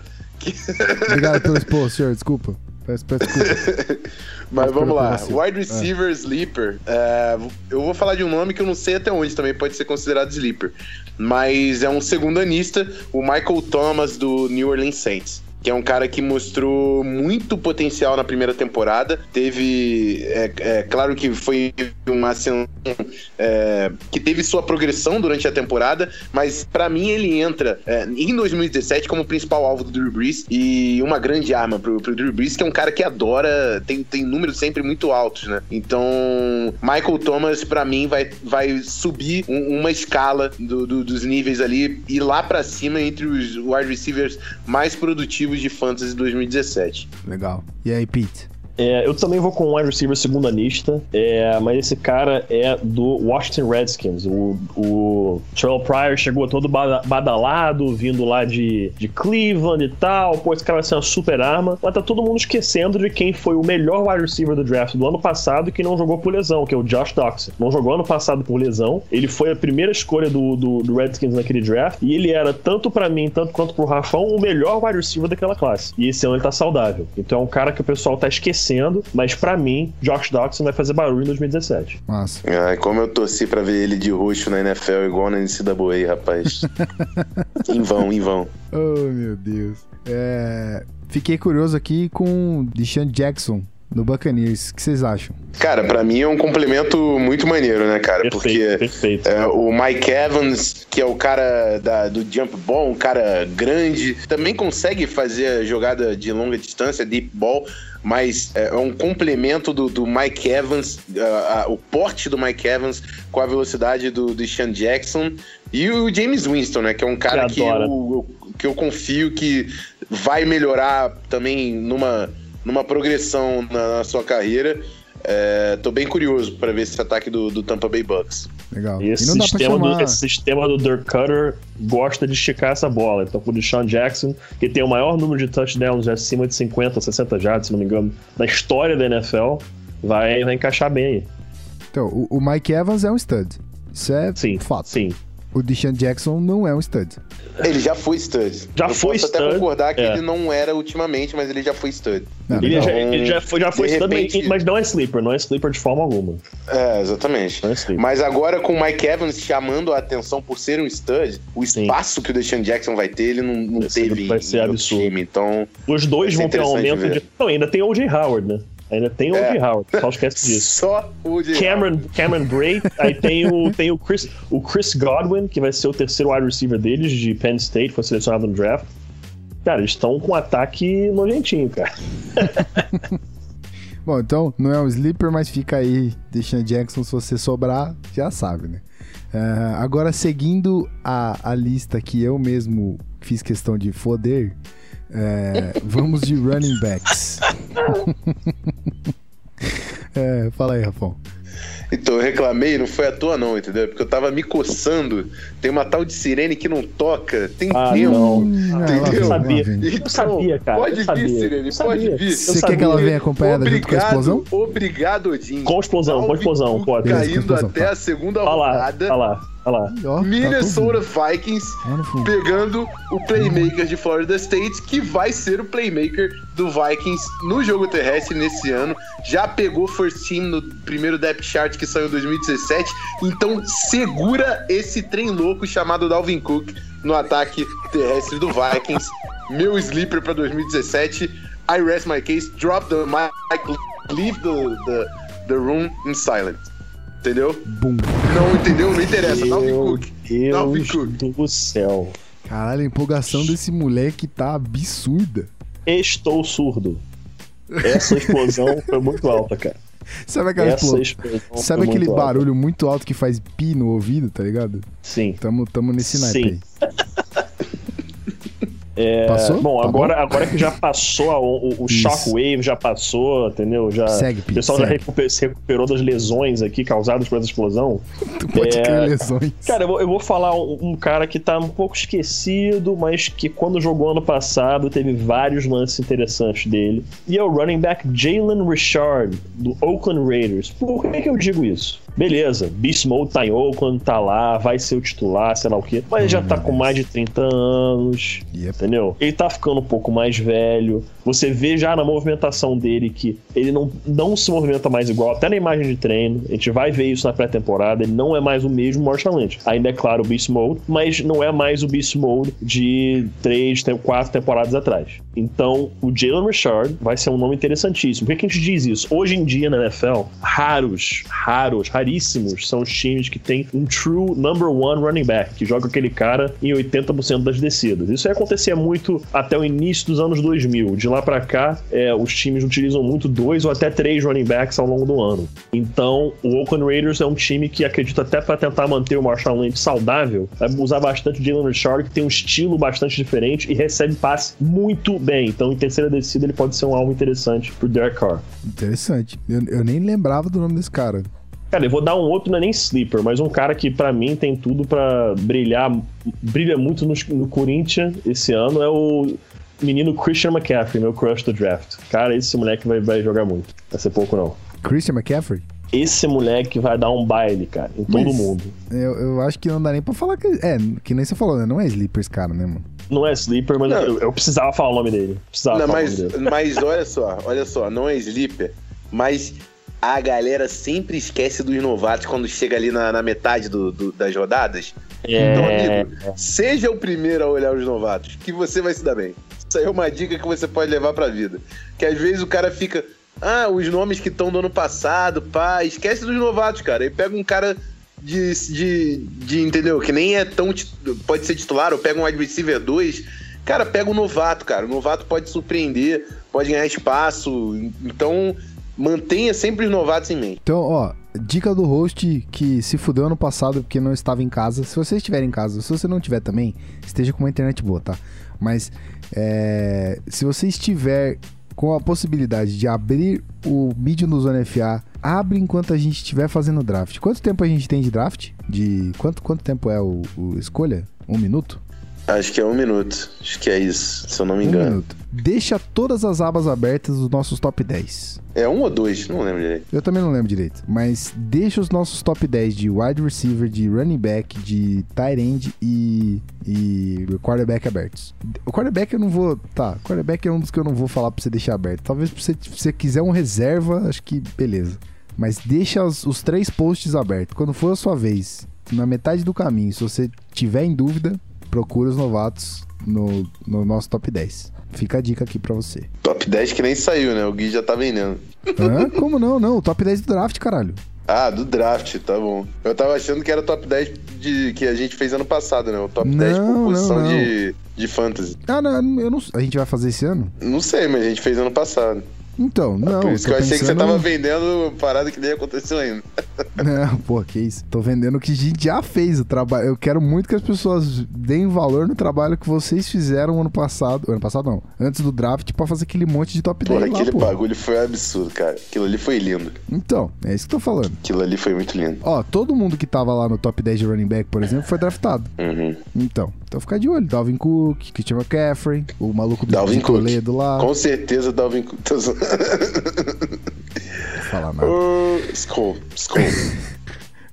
Obrigado pelo expor, senhor, desculpa. Peço, peço desculpa.
Mas vamos lá. Wide receiver é. sleeper. É, eu vou falar de um nome que eu não sei até onde também pode ser considerado sleeper. Mas é um segundanista, o Michael Thomas do New Orleans Saints que é um cara que mostrou muito potencial na primeira temporada. Teve, é, é claro que foi uma ascensão é, que teve sua progressão durante a temporada, mas para mim ele entra é, em 2017 como principal alvo do Drew Brees e uma grande arma pro, pro Drew Brees, que é um cara que adora, tem, tem números sempre muito altos, né? Então, Michael Thomas, para mim, vai, vai subir um, uma escala do, do, dos níveis ali e lá para cima entre os wide receivers mais produtivos de Fantasy 2017.
Legal. E aí, Pete?
É, eu também vou com um wide receiver segunda lista, é, mas esse cara é do Washington Redskins. O, o Terrell Pryor chegou todo badalado, vindo lá de, de Cleveland e tal. Pô, esse cara vai ser uma super arma. Mas tá todo mundo esquecendo de quem foi o melhor wide receiver do draft do ano passado e que não jogou por lesão, que é o Josh Doxson. Não jogou ano passado por lesão. Ele foi a primeira escolha do, do, do Redskins naquele draft e ele era, tanto para mim, tanto quanto pro Rafão, o melhor wide receiver daquela classe. E esse ano ele tá saudável. Então é um cara que o pessoal tá esquecendo acontecendo, mas para mim, Josh Doxson vai fazer barulho em 2017.
Massa.
Ai, como eu torci para ver ele de roxo na NFL igual na NCAA, rapaz. em vão, em vão.
Oh, meu Deus. É... Fiquei curioso aqui com Deshaun Jackson no Buccaneers. O que vocês acham?
Cara, para mim é um complemento muito maneiro, né, cara?
Perfeito,
Porque
perfeito.
É, o Mike Evans, que é o cara da, do jump ball, um cara grande, também consegue fazer jogada de longa distância, deep ball, mas é, é um complemento do, do Mike Evans, uh, uh, o porte do Mike Evans com a velocidade do, do Sean Jackson e o James Winston, né? Que é um cara que, que eu, que eu confio que vai melhorar também numa, numa progressão na, na sua carreira. É, tô bem curioso para ver esse ataque do, do Tampa Bay Bucks.
Legal.
E esse,
e
sistema
chamar...
do, esse sistema do Dirk Cutter gosta de esticar essa bola. Então, com o Deshaun Jackson, que tem o maior número de touchdowns acima de 50, 60 jardas, se não me engano, na história da NFL, vai, vai encaixar bem aí.
Então, o, o Mike Evans é um stud. Isso é
Sim,
fato.
sim.
O Deshaun Jackson não é um stud.
Ele já foi stud.
Já
Eu
foi
posso até
stud,
concordar que
é.
ele não era ultimamente, mas ele já foi stud.
Não,
Ele
legal.
já, ele já foi, já foi estudando,
repente-
mas não é sleeper, não é sleeper de forma alguma.
É, exatamente.
Não é.
Mas agora com o Mike Evans chamando a atenção por ser um stud, o
Sim.
espaço que o Deshaun Jackson vai ter, ele não, não teve
vai ser absurdo.
time. Então,
Os dois vão ter um aumento
ver.
de. Não, ainda tem o O.J. Howard, né? Ainda tem o
É.
O.J. Howard, só esquece disso.
só o de
Cameron, Cameron Bray, aí tem o, tem o, Chris, o Chris Godwin, que vai ser o terceiro wide receiver deles, de Penn State, foi selecionado no draft. Cara, eles estão com um ataque nojentinho, cara.
Bom, então não é um sleeper, mas fica aí, Deshaun Jackson, se você sobrar, já sabe, né? Ah, agora, seguindo a, a lista que eu mesmo fiz questão de foder, é, vamos de running backs. É, fala aí, Rafão.
Então, eu reclamei, não foi à toa não, entendeu? Porque eu tava me coçando. Tem uma tal de sirene que não toca. Tem
Ah,
tempo.
não.
Entendeu?
lá
Eu
lá
sabia.
Então,
Eu sabia, cara,
Pode
eu sabia.
vir, Sirene,
Eu
pode
sabia.
vir.
Eu
Você quer que ela venha acompanhada junto com a explosão?
Obrigado, Odin.
Com explosão, com explosão, pode.
Caindo
explosão,
até
tá.
a segunda
Olha lá,
rodada.
olha lá, olha lá.
Ó, tá
Minnesota
todo
Vikings
Lá
pegando o playmaker de Florida State, que vai ser o playmaker do Vikings no jogo terrestre nesse ano. Já pegou first team no primeiro depth chart que saiu em 2017. Então segura esse trem louco chamado Dalvin Cook no ataque terrestre do Vikings. Meu sleeper para 2017. I rest my case. Drop the mic. Leave the, the, the room in silence. Entendeu?
Bum.
Não entendeu? Não interessa. Dalvin
Meu
Cook. Dalvin
Deus
Cook.
do céu.
Caralho, a empolgação desse moleque tá absurda.
Estou surdo. Essa explosão foi muito alta, cara.
Sabe Sabe aquele
muito
barulho muito alto que faz pi no ouvido, tá ligado?
Sim.
Tamo, tamo nesse
Sim.
naipe aí.
É,
Passou?
Bom,
Tá
agora, agora que já passou a- o, o shockwave, já passou, entendeu? Já,
Segue,
o pessoal já
segue.
recupe- se recuperou das lesões aqui causadas por essa explosão.
Tu pode
É,
crer lesões.
Cara, eu vou, eu vou falar um, um cara que tá um pouco esquecido, mas que quando jogou ano passado teve vários lances interessantes dele. E é o running back Jalen Richard, do Oakland Raiders. Por que, que eu digo isso? Beleza, Beast Mode tá em Oakland, tá lá, vai ser o titular, sei lá o quê. Mas ele já tá com mais de 30 anos,
Yep.
Entendeu? Ele tá ficando um pouco mais velho. Você vê já na movimentação dele que ele não, não se movimenta mais igual, até na imagem de treino. A gente vai ver isso na pré-temporada. Ele não é mais o mesmo Marshall Lynch. Ainda é claro o Beast Mode, mas não é mais o Beast Mode de três, quatro temporadas atrás. Então, o Jalen Richard vai ser um nome interessantíssimo. Por que, a gente diz isso? Hoje em dia na NFL, raros, raros, raríssimos são os times que tem um true number one running back, que joga aquele cara em 80% das descidas. Isso aí acontecia muito até o início dos anos 2000. De lá pra cá, é, os times utilizam muito dois ou até três running backs ao longo do ano. Então, o Oakland Raiders é um time que acredita até para tentar manter o Marshall Lynch saudável, vai usar bastante o Jalen Richard, que tem um estilo bastante diferente e recebe passe muito bem. Então, em terceira descida, ele pode ser um alvo interessante pro Derek Carr.
Interessante. Eu, eu nem lembrava do nome desse cara.
Cara, eu vou dar um outro, não é nem sleeper, mas um cara que pra mim tem tudo pra brilhar, brilha muito no, no Corinthians esse ano, é o menino Christian McCaffrey, meu crush do draft. Cara, esse moleque vai, vai jogar muito. Vai ser pouco não.
Christian McCaffrey?
Esse moleque vai dar um baile, cara, em todo
Mas-
mundo.
Eu, eu acho que não dá nem pra falar que. É, que nem você falou, né? Não é sleeper esse cara, né, mano?
Não é sleeper, mas eu, eu precisava falar o nome dele. Precisava
Não,
falar
mas,
o nome dele.
mas olha só, olha só, não é sleeper, mas a galera sempre esquece dos novatos quando chega ali na, na metade do- do- das rodadas. Então,
É,
amigo, seja o primeiro a olhar os novatos, que você vai se dar bem. Isso aí é uma dica que você pode levar pra vida. Que às vezes o cara fica, ah, os nomes que estão do ano passado, pá, esquece dos novatos, cara. Aí pega um cara de, de, de entendeu? Que nem é tão, pode ser titular, ou pega um wide receiver 2, cara, pega um novato, cara. O novato pode surpreender, pode ganhar espaço, então mantenha sempre os novatos em mente.
Então, ó, dica do host que se fudeu ano passado porque não estava em casa. Se você estiver em casa, se você não tiver também, esteja com uma internet boa, tá? Mas é, se você estiver com a possibilidade de abrir o vídeo no Zona FA abre enquanto a gente estiver fazendo draft. Quanto tempo a gente tem de draft? De quanto, quanto tempo é o, o escolha? Um minuto?
Acho que é um minuto. Acho que é isso, se eu não me
Um
engano.
minuto. Deixa todas as abas abertas dos nossos top 10.
É um ou dois, não lembro direito.
Eu também não lembro direito. Mas deixa os nossos top 10 de wide receiver, de running back, de tight end e, e quarterback abertos. O quarterback eu não vou. Tá, quarterback é um dos que eu não vou falar pra você deixar aberto. Talvez se você, se você quiser um reserva, acho que beleza. Mas deixa os, os três posts abertos. Quando for a sua vez, na metade do caminho, se você tiver em dúvida, procura os novatos no, no nosso top 10. Fica a dica aqui pra você.
Top 10 que nem saiu, né? O Gui já tá vendendo.
Hã? Como não? Não, o top 10 do draft, caralho.
Ah, do draft, tá bom. Eu tava achando que era top 10 de, que a gente fez ano passado, né? O top 10 por
Não,
posição
não, não.
De, de fantasy.
Ah, não, eu não. A gente vai fazer esse ano?
Não sei, mas a gente fez ano passado.
Então, não.
Por isso que eu achei que você
pensando-
tava vendendo parada que nem aconteceu ainda.
Não, pô, que isso. Tô vendendo o que a gente já fez o trabalho. Eu quero muito que as pessoas deem valor no trabalho que vocês fizeram ano passado. Ano passado não. Antes do draft pra fazer aquele monte de top 10
Porra,
lá,
aquele
pô.
bagulho foi absurdo, cara. Aquilo ali foi lindo.
Então, é isso que eu tô falando.
Aquilo ali foi muito lindo.
Ó, todo mundo que tava lá no top 10 de running back, por exemplo, foi draftado.
Uhum.
Então, então fica de olho. Dalvin Cook, Christian McCaffrey, o maluco do
Dalvin Cook.
Toledo lá.
Com certeza Dalvin Cook. Tô
falar nada.
Ô, Skull, Skull,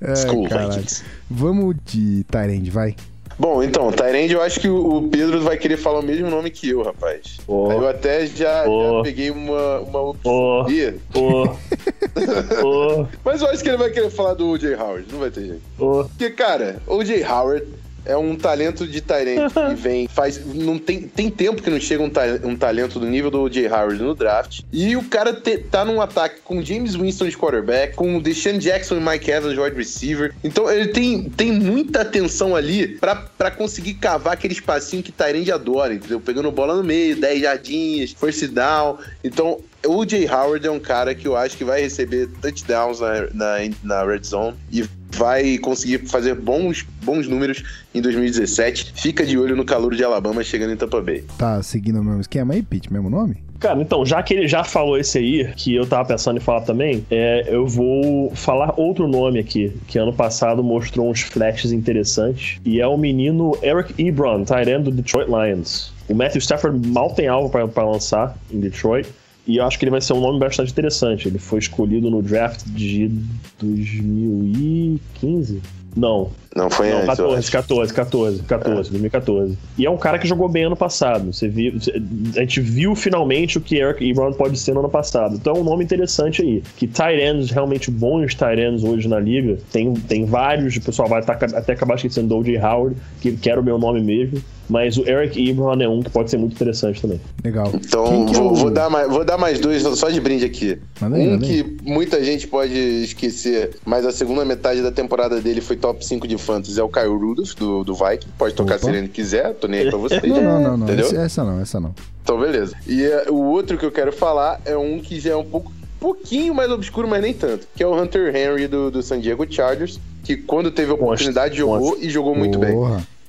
É.
Vikings.
Vamos de Tyrande, vai.
Bom, então, Tyrande, eu acho que o Pedro vai querer falar o mesmo nome que eu, rapaz. Aí eu até já,
Ô.
já peguei uma, uma opção.
Ô,
Mas eu acho que ele vai querer falar do O.J. Howard, não vai ter jeito. Porque, cara, O.J. Howard é um talento de Tyrande que vem, faz. Não tem, tem tempo que não chega um, ta- um talento do nível do O.J. Howard no draft. E o cara te- tá num ataque com James Winston de quarterback, com o Deshaun Jackson e Mike Evans de wide receiver. Então ele tem, tem muita atenção ali pra, pra conseguir cavar aquele espacinho que Tyrande adora, entendeu? Pegando bola no meio, 10 jardinhas, first down. Então. O Jay Howard é um cara que eu acho que vai receber touchdowns na, na, na red zone e vai conseguir fazer bons, bons números em 2017. Fica de olho no calor de Alabama chegando em Tampa Bay.
Tá seguindo o mesmo esquema aí, Pete? Mesmo nome?
Cara, então, já que ele já falou esse aí, que eu tava pensando em falar também, é, eu vou falar outro nome aqui, que ano passado mostrou uns flashes interessantes, e é o menino Eric Ebron, end do Detroit Lions. O Matthew Stafford mal tem alvo pra lançar em Detroit, e eu acho que ele vai ser um nome bastante interessante. Ele foi escolhido no draft de 2015? Não,
Não foi
não,
antes, eu
14,
acho.
14, 14, 14, 2014. E é um cara que jogou bem ano passado. Você viu, a gente viu finalmente o que Eric Ebron pode ser no ano passado. Então é um nome interessante aí. Que tight ends, realmente bons tight ends hoje na liga, tem, tem vários, o pessoal vai até acabar esquecendo do O.J. Howard, que quer o meu nome mesmo. Mas o Eric Ebron é um que pode ser muito interessante também.
Legal.
Então,
é
vou, vou dar mais, vou dar mais dois só de brinde aqui.
Manda
um
manda
que muita gente pode esquecer, mas a segunda metade da temporada dele foi top 5 de fantasy, é o Kyle Rudolph, do, do Viking. Pode tocar
Opa.
se ele quiser, tô nem aí pra vocês.
Não, não, não, não.
Entendeu?
Esse- essa não, essa não.
Então, beleza. E eh, o outro que eu quero falar é um que já é um pouco pouquinho mais obscuro, mas nem tanto, que é o Hunter Henry do, do San Diego Chargers, que quando teve a oportunidade jogou e jogou muito bem.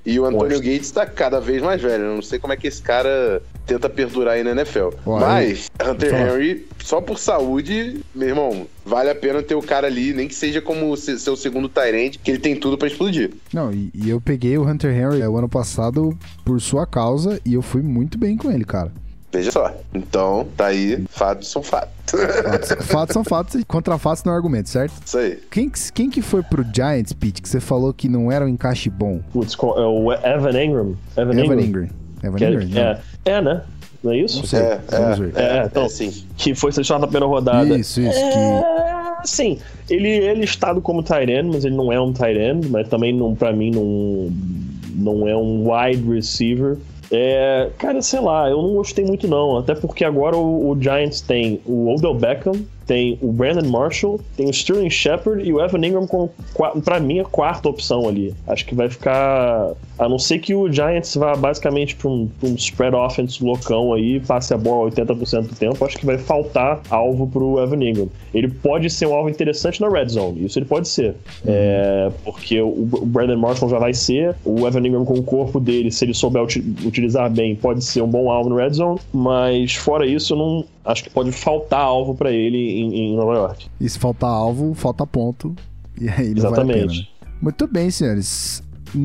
E o Antônio. Gates tá cada vez mais velho. Eu não sei como é que esse cara tenta perdurar aí na NFL.
Ó,
Mas, Hunter
Fala.
Henry, só por saúde, meu irmão, vale a pena ter o cara ali, nem que seja como se- seu segundo Tyrant, que ele tem tudo pra explodir.
Não, e, e eu peguei o Hunter Henry é, o ano passado por sua causa e eu fui muito bem com ele, cara.
Veja só. Então, tá aí, fatos são fatos.
Fatos, fatos são fatos e contra fatos não é argumento, certo?
Isso aí.
Quem, que- quem que foi pro Giants, Pete, que você falou que não era um encaixe bom?
Putz, é o Evan Ingram. Evan,
Evan
Ingram.
Evan
Que é-
Ingram? Não.
é, é, né? Não é isso?
Não sei.
É,
Vamos ver.
É,
É,
então,
é sim.
que foi selecionado na primeira rodada.
Isso, isso. Que...
É, sim, ele, ele é listado como tight end, mas ele não é um tight end, mas também não, pra mim não, não é um wide receiver. É, cara, sei lá, eu não gostei muito não, até porque agora o, o Giants tem o Odell Beckham, tem o Brandon Marshall, tem o Sterling Shepard e o Evan Ingram com, pra mim, a quarta opção ali. Acho que vai ficar. A não ser que o Giants vá basicamente pra um, pra um spread offense loucão aí, passe a bola 80% do tempo, acho que vai faltar alvo pro Evan Ingram. Ele pode ser um alvo interessante na red zone, isso ele pode ser. É, porque o, Brandon Marshall já vai ser, o Evan Ingram com o corpo dele, se ele souber uti- utilizar bem, pode ser um bom alvo no red zone, mas fora isso, eu não, acho que pode faltar alvo para ele em, em, Nova York.
E se faltar alvo, falta ponto. E aí não Exatamente. Vale pena, né? Muito bem, senhores.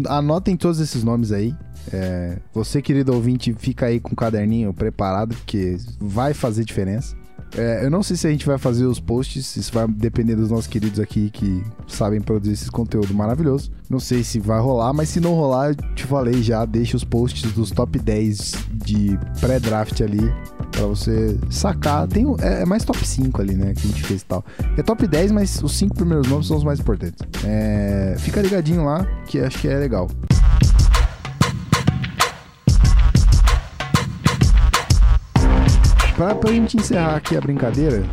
Anotem todos esses nomes aí. É, você, querido ouvinte, fica aí com o caderninho preparado, porque vai fazer diferença. É, eu não sei se a gente vai fazer os posts, isso vai depender dos nossos queridos aqui que sabem produzir esse conteúdo maravilhoso. Não sei se vai rolar, mas se não rolar, eu te falei já, deixa os posts dos top 10 de pré-draft ali para você sacar. Tem, é, é, mais top 5 ali, né, que a gente fez e tal. É top 10, mas os 5 primeiros nomes são os mais importantes. É, fica ligadinho lá, que acho que é legal. Pra, pra gente encerrar aqui a brincadeira,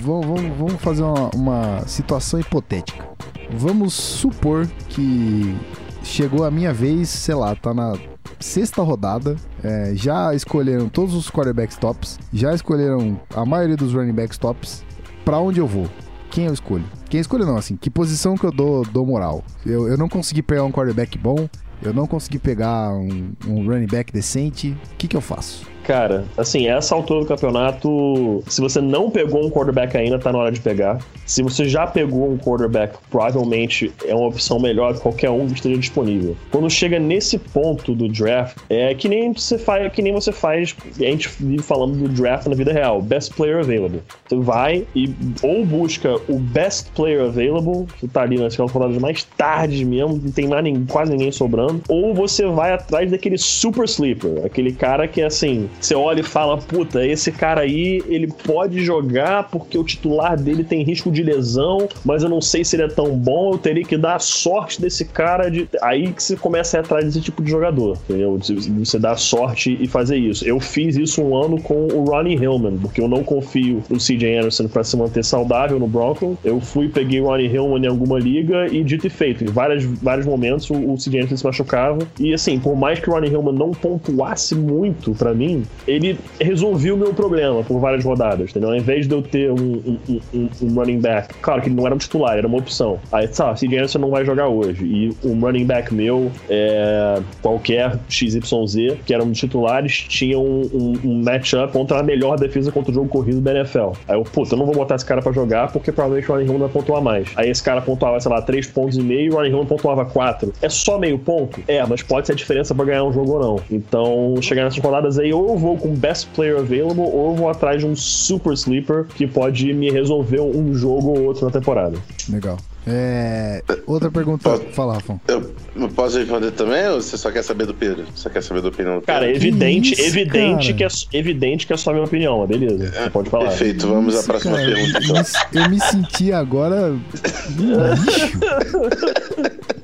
vamos, vamos, fazer uma, uma situação hipotética. Vamos supor que chegou a minha vez, sei lá, tá na sexta rodada. É, já escolheram todos os quarterbacks tops, já escolheram a maioria dos running backs tops. Pra onde eu vou? Quem eu escolho? Quem escolho não, assim, que posição que eu dou, dou moral? Eu, eu não consegui pegar um quarterback bom, eu não consegui pegar um, um running back decente, o que, que eu faço?
Cara, assim, essa altura do campeonato, se você não pegou um quarterback ainda, tá na hora de pegar. Se você já pegou um quarterback, provavelmente é uma opção melhor que qualquer um que esteja disponível. Quando chega nesse ponto do draft, é que nem você faz, que nem você faz, a gente vive falando do draft na vida real, best player available. Você vai e ou busca o best player available, que tá ali nas rodadas mais tarde mesmo, não tem mais nem, quase ninguém sobrando, ou você vai atrás daquele super sleeper, aquele cara que é assim, você olha e fala, puta, esse cara aí, ele pode jogar porque o titular dele tem risco de lesão, mas eu não sei se ele é tão bom, eu teria que dar a sorte desse cara de... Aí que você começa a ir atrás desse tipo de jogador, entendeu? Você dá sorte e fazer isso. Eu fiz isso um ano com o Ronnie Hillman, porque eu não confio no CJ Anderson para se manter saudável no Broncos. Eu fui, peguei o Ronnie Hillman em alguma liga e dito e feito, em vários, vários momentos o, o CJ Anderson se machucava. E assim, por mais que o Ronnie Hillman não pontuasse muito para mim, ele resolveu o meu problema por várias rodadas, entendeu? Ao invés de eu ter um, um, um, um running back, claro que ele não era um titular, era uma opção. Aí, sabe, CJ Anderson não vai jogar hoje. E um running back meu, é, qualquer XYZ, que era um dos titulares, tinha um, um, matchup contra a melhor defesa contra o jogo corrido da NFL. Aí eu, puta, eu não vou botar esse cara pra jogar porque provavelmente o Ronnie Hill vai pontuar mais. Aí esse cara pontuava, sei lá, 3 pontos e meio o Ronnie Hill pontuava 4. É só meio ponto? É, mas pode ser a diferença pra ganhar um jogo ou não. Então, chegar nessas rodadas aí, ou eu vou com best player available ou vou atrás de um super sleeper que pode me resolver um jogo ou outro na temporada.
Legal. É... Outra pergunta. Posso, Fala, Rafa.
Eu posso responder também ou você só quer saber do Pedro? Você quer saber da opinião do
Pedro? Cara, evidente, isso, evidente, cara? Que é, evidente que é só a minha opinião, beleza. Você pode falar.
Perfeito, vamos isso, à próxima cara, pergunta
então. Eu me senti agora bicho.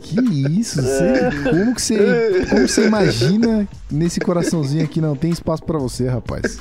Que isso? Você, como que você, como você imagina nesse coraçãozinho aqui não tem espaço para você, rapaz?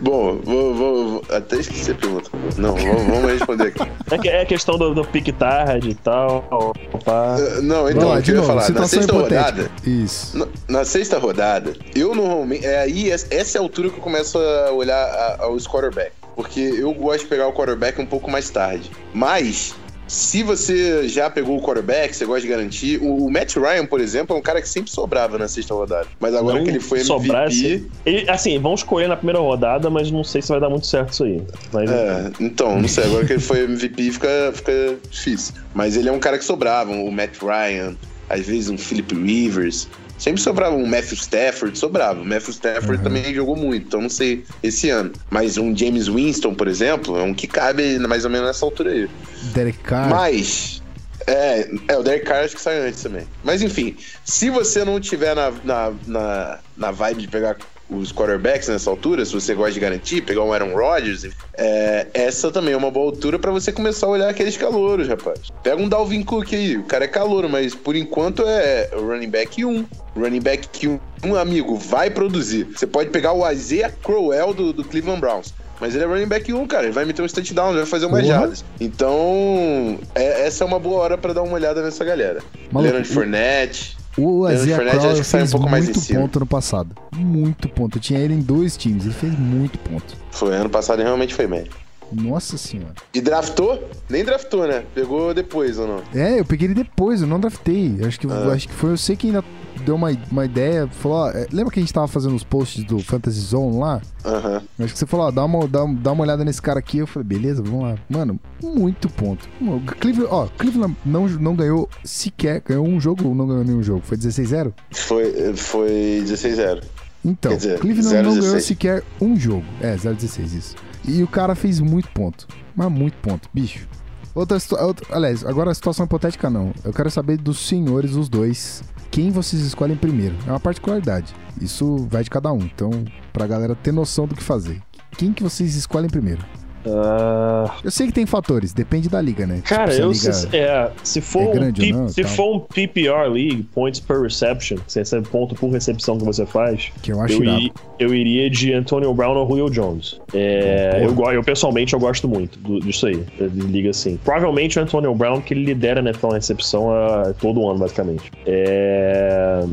Bom, vou, vou, vou, até esqueci a pergunta. Não, vamos responder aqui.
É, é questão do, do pick tarde e tal. Opa.
Uh, não, então, lá, eu queria falar, na sexta hipotética. rodada.
Isso.
Na, na, sexta rodada, eu normalmente. É aí, essa é a altura que eu começo a olhar os quarterback. Porque eu gosto de pegar o quarterback um pouco mais tarde. Mas se você já pegou o quarterback, você gosta de garantir. O, o, Matt Ryan, por exemplo, é um cara que sempre sobrava na sexta rodada. Mas agora não que ele foi MVP. Sobrasse,
ele, assim, vão escolher na primeira rodada, mas não sei se vai dar muito certo isso aí. Mas,
é, então, não sei. Agora que ele foi MVP fica, fica difícil. Mas ele é um cara que sobrava. O Matt Ryan, às vezes um Philip Rivers. Sempre sobrava um Matthew Stafford, sobrava. O Matthew Stafford uhum. também jogou muito, então não sei esse ano. Mas um James Winston, por exemplo, é um que cabe mais ou menos nessa altura aí.
Derek Carr.
Mas. É, é, o Derek Carr acho que sai antes também. Mas enfim, se você não tiver na, na, na, na vibe de pegar os quarterbacks nessa altura, se você gosta de garantir, pegar um Aaron Rodgers, é, essa também é uma boa altura para você começar a olhar aqueles calouros, rapaz. Pega um Dalvin Cook aí, o cara é calouro, mas por enquanto é running back 1. Running back 1, um amigo, vai produzir. Você pode pegar o Isaiah Crowell do, do Cleveland Browns. Mas ele é running back 1, cara. Ele vai meter um touchdown, vai fazer umas jardas. Então, é, essa é uma boa hora para dar uma olhada nessa galera. Maluco, Leonard Fournette.
O Isaiah Crowell fez um muito ponto no passado. Muito ponto. Eu tinha ele em dois times. Ele fez muito ponto.
Foi, ano passado realmente foi bem.
Nossa senhora.
E draftou? Nem draftou, né? Pegou depois ou não?
É, eu peguei ele depois, eu não draftei. Acho que, ah. acho que foi você que ainda deu uma, uma ideia, falou, ó, é, lembra que a gente tava fazendo os posts do Fantasy Zone lá?
Aham.
Acho que você falou, ó, dá uma, dá, dá uma olhada nesse cara aqui. Eu falei, beleza, vamos lá. Mano, muito ponto. Cleveland, ó, Cleveland não, não ganhou sequer, ganhou um jogo ou não ganhou nenhum jogo? Foi 16-0?
Foi, foi 16-0.
Então, dizer, Cleveland 0, não 16. ganhou sequer um jogo. É, 0-16, isso. E o cara fez muito ponto. Mas muito ponto, bicho. Outra, outra, aliás, agora a situação hipotética não. Eu quero saber dos senhores, os dois, quem vocês escolhem primeiro. É uma particularidade. Isso vai de cada um. Então, pra galera ter noção do que fazer. Quem que vocês escolhem primeiro?
Uh...
Eu sei que tem fatores, depende da liga, né?
Cara, tipo, eu se, é, se for é um P, não, se for um PPR league, points per reception, se esse é ponto por recepção que você faz,
que eu acho
eu, iria, eu iria de Antonio Brown ou Julio Jones. É, eu, eu, pessoalmente eu gosto muito do, disso aí, liga assim. Provavelmente o Antonio Brown que ele lidera né, na recepção a, todo ano basicamente. É,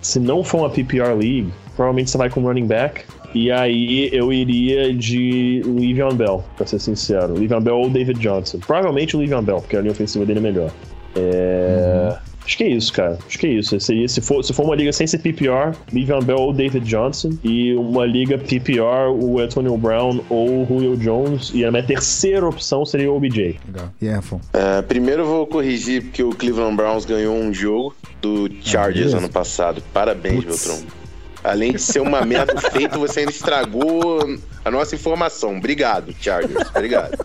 se não for uma PPR league, provavelmente você vai com running back. E aí eu iria de Le'Veon Bell, pra ser sincero. Le'Veon Bell ou David Johnson. Provavelmente o Le'Veon Bell, porque a linha ofensiva dele é melhor. É... Uhum. Acho que é isso, cara. Acho que é isso. Seria, se, for, se for uma liga sem ser PPR, Le'Veon Bell ou David Johnson. E uma liga PPR, o Antonio Brown ou o Julio Jones. E a minha terceira opção seria o OBJ.
Legal. E yeah,
uh, primeiro eu vou corrigir, porque o Cleveland Browns ganhou um jogo do Chargers ah, ano passado. Parabéns, Beltrão. Além de ser uma merda feita, você ainda estragou a nossa informação. Obrigado, Chargers. Obrigado.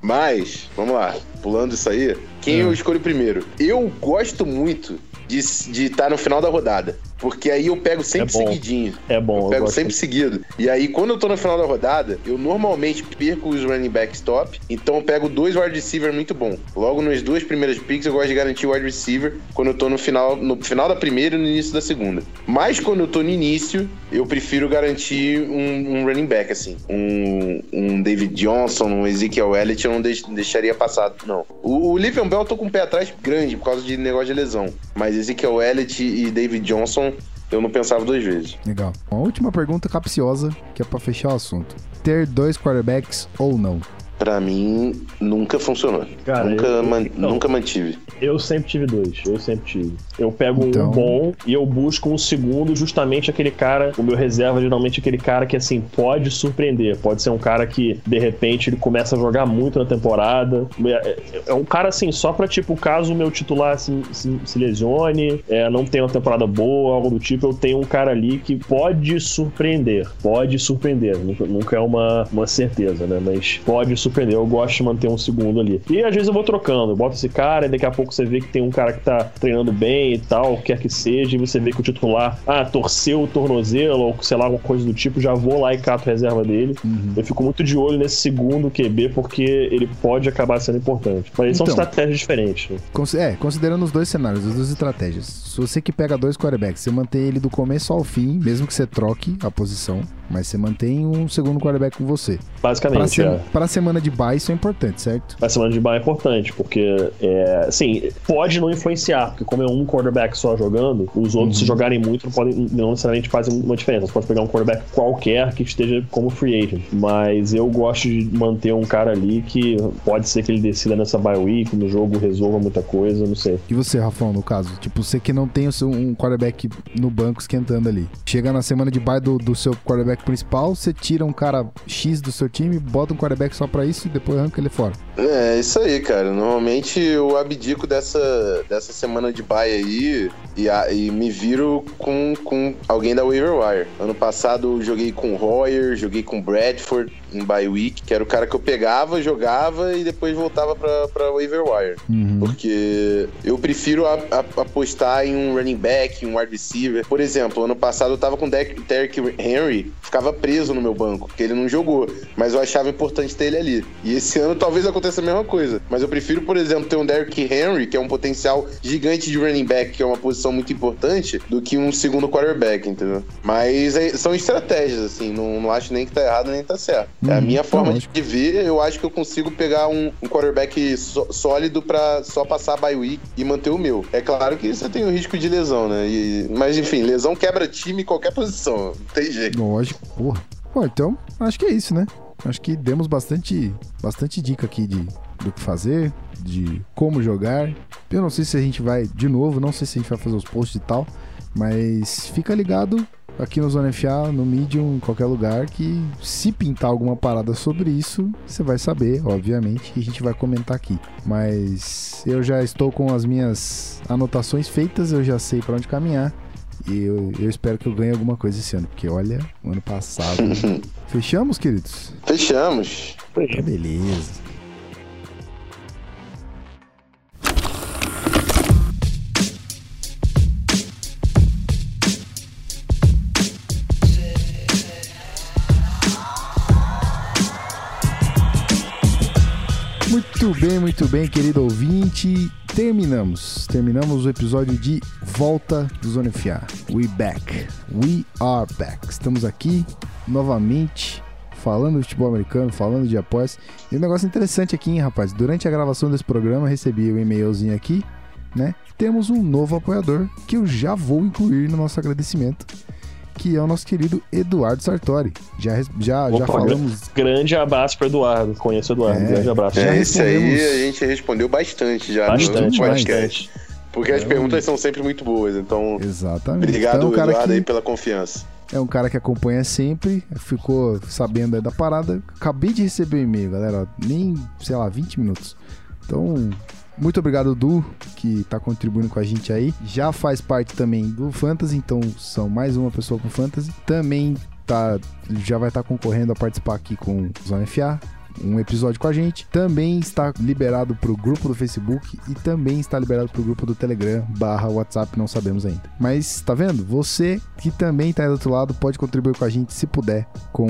Mas, vamos lá, pulando isso aí, quem eu escolho primeiro? Eu gosto muito de estar tá no final da rodada. Porque aí eu pego sempre é seguidinho.
É bom.
Eu pego eu sempre de... seguido. E aí, quando eu tô no final da rodada, eu normalmente perco os running backs top. Então eu pego dois wide receiver muito bom. Logo nas duas primeiras picks, eu gosto de garantir o wide receiver quando eu tô no final, no final da primeira e no início da segunda. Mas quando eu tô no início, eu prefiro garantir um, um running back, assim. Um, um, David Johnson, um Ezekiel Elliott, eu não deix, deixaria passar, não. O, o Livian Bell eu tô com o pé atrás grande por causa de negócio de lesão. Mas Ezekiel Elliott e David Johnson eu não pensava duas vezes.
Legal. Uma última pergunta capciosa, que é para fechar o assunto. Ter dois quarterbacks ou não?
Pra mim, nunca funcionou. Cara, nunca, eu, man, então, nunca mantive.
Eu sempre tive dois. Eu sempre tive. Eu pego então... um bom e eu busco um segundo, justamente aquele cara. O meu reserva, geralmente, aquele cara que, assim, pode surpreender. Pode ser um cara que, de repente, ele começa a jogar muito na temporada. É, é, é um cara, assim, só pra, tipo, caso o meu titular se, se, se lesione, é, não tenha uma temporada boa, algo do tipo, eu tenho um cara ali que pode surpreender. Pode surpreender. Nunca, nunca é uma, uma certeza, né? Mas pode surpreender surpreender. Eu gosto de manter um segundo ali. E às vezes eu vou trocando. Eu boto esse cara e daqui a pouco você vê que tem um cara que tá treinando bem e tal, quer que seja, e você vê que o titular, ah, torceu o tornozelo ou sei lá, alguma coisa do tipo, já vou lá e cato reserva dele. Uhum. Eu fico muito de olho nesse segundo QB porque ele pode acabar sendo importante. Mas então, são estratégias diferentes. Né?
É, considerando os dois cenários, as duas estratégias. Se você que pega dois quarterbacks, você mantém ele do começo ao fim, mesmo que você troque a posição, mas você mantém um segundo quarterback com você.
Basicamente,
para
é.
Para a semana de bye isso é importante, certo?
A semana de bye é importante, porque, é, assim, pode não influenciar, porque como é um quarterback só jogando, os outros, uhum. se jogarem muito, não, podem, não necessariamente fazem uma diferença. Você pode pegar um quarterback qualquer que esteja como free agent, mas eu gosto de manter um cara ali que pode ser que ele decida nessa bye week, no jogo resolva muita coisa, não sei.
E você, Rafão, no caso? Tipo, você que não tem o seu, um quarterback no banco esquentando ali. Chega na semana de bye do, do seu quarterback quarterback principal, você tira um cara X do seu time, bota um quarterback só pra isso e depois arranca ele fora.
É, isso aí, cara. Normalmente eu abdico dessa, dessa semana de bye aí e, e me viro com, com alguém da waiver wire. Ano passado eu joguei com Royer, joguei com Bradford em bye week, que era o cara que eu pegava, jogava e depois voltava pra, pra waiver wire. Uhum. Porque eu prefiro a, a, apostar em um running back, um wide receiver. Por exemplo, ano passado eu tava com Derrick Henry, ficava preso no meu banco, porque ele não jogou. Mas eu achava importante ter ele ali. E esse ano talvez aconteça a mesma coisa. Mas eu prefiro, por exemplo, ter um Derrick Henry, que é um potencial gigante de running back, que é uma posição muito importante, do que um segundo quarterback, entendeu? Mas é, são estratégias, assim. Não, não acho nem que tá errado nem que tá certo. É a uhum. minha forma de ver, eu acho que eu consigo pegar um, um quarterback sólido para só passar a bye week e manter o meu. É claro que você tem o risco de lesão, né? E, mas enfim, lesão quebra time em qualquer posição. Não tem jeito.
Lógico. Porra. Pô, então, acho que é isso, né? acho que demos bastante, bastante dica aqui de do que fazer, de como jogar. Eu não sei se a gente vai de novo, não sei se a gente vai fazer os posts e tal, mas fica ligado aqui no Zona FA, no Medium, em qualquer lugar, que se pintar alguma parada sobre isso, você vai saber, obviamente, e a gente vai comentar aqui. Mas eu já estou com as minhas anotações feitas, eu já sei para onde caminhar. E eu, eu, espero que eu ganhe alguma coisa esse ano, porque olha, o ano passado. Fechamos, queridos?
Fechamos.
Tá beleza. Bem, muito bem, querido ouvinte. Terminamos. Terminamos o episódio de Volta do Zona FA. We back. We are back. Estamos aqui novamente falando de futebol americano, falando de apoias. E um negócio interessante aqui, hein, rapaz. Durante a gravação desse programa, recebi um e-mailzinho aqui, né? Temos um novo apoiador que eu já vou incluir no nosso agradecimento que é o nosso querido Eduardo Sartori. Já, já, Opa, já falamos.
Grande abraço para Eduardo. Conheço o Eduardo. É, grande abraço.
É, esse aí a gente respondeu bastante já
bastante, no podcast.
Bastante. Porque é, as perguntas são sempre muito boas. Então,
Exatamente.
obrigado,
então,
Eduardo,
que...
aí pela confiança.
É um cara que acompanha sempre, ficou sabendo aí da parada. Acabei de receber o um e-mail, galera. Nem, sei lá, 20 minutos. Então, muito obrigado, Du, que está contribuindo com a gente aí. Já faz parte também do Fantasy, então são mais uma pessoa com Fantasy. Também tá, já vai estar tá concorrendo a participar aqui com o Zona FA um episódio com a gente. Também está liberado para o grupo do Facebook e também está liberado para o grupo do Telegram barra WhatsApp, não sabemos ainda. Mas tá vendo? Você que também está aí do outro lado pode contribuir com a gente se puder com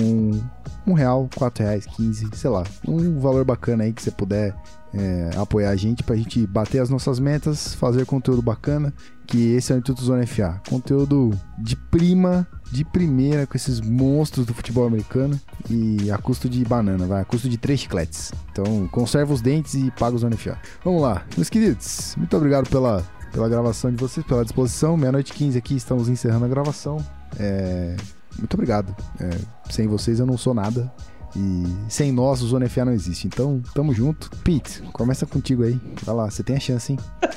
um real, quatro reais, quinze, sei lá, um valor bacana aí que você puder é, apoiar a gente para a gente bater as nossas metas, fazer conteúdo bacana, que esse é o Instituto Zona FA. Conteúdo de prima, de primeira com esses monstros do futebol americano e a custo de banana, vai, a custo de três chicletes. Então, conserva os dentes e paga o Zona FA. Vamos lá, meus queridos, muito obrigado pela, pela gravação de vocês, pela disposição. Meia-noite 15 aqui, estamos encerrando a gravação. É, muito obrigado. É, sem vocês eu não sou nada. E sem nós, o Zona FA não existe. Então, tamo junto. Pete, começa contigo aí. Vai lá, você tem a chance, hein?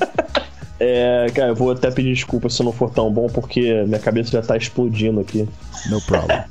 É, cara, eu vou até pedir desculpa se eu não for tão bom, porque minha cabeça já tá explodindo aqui.
No problem.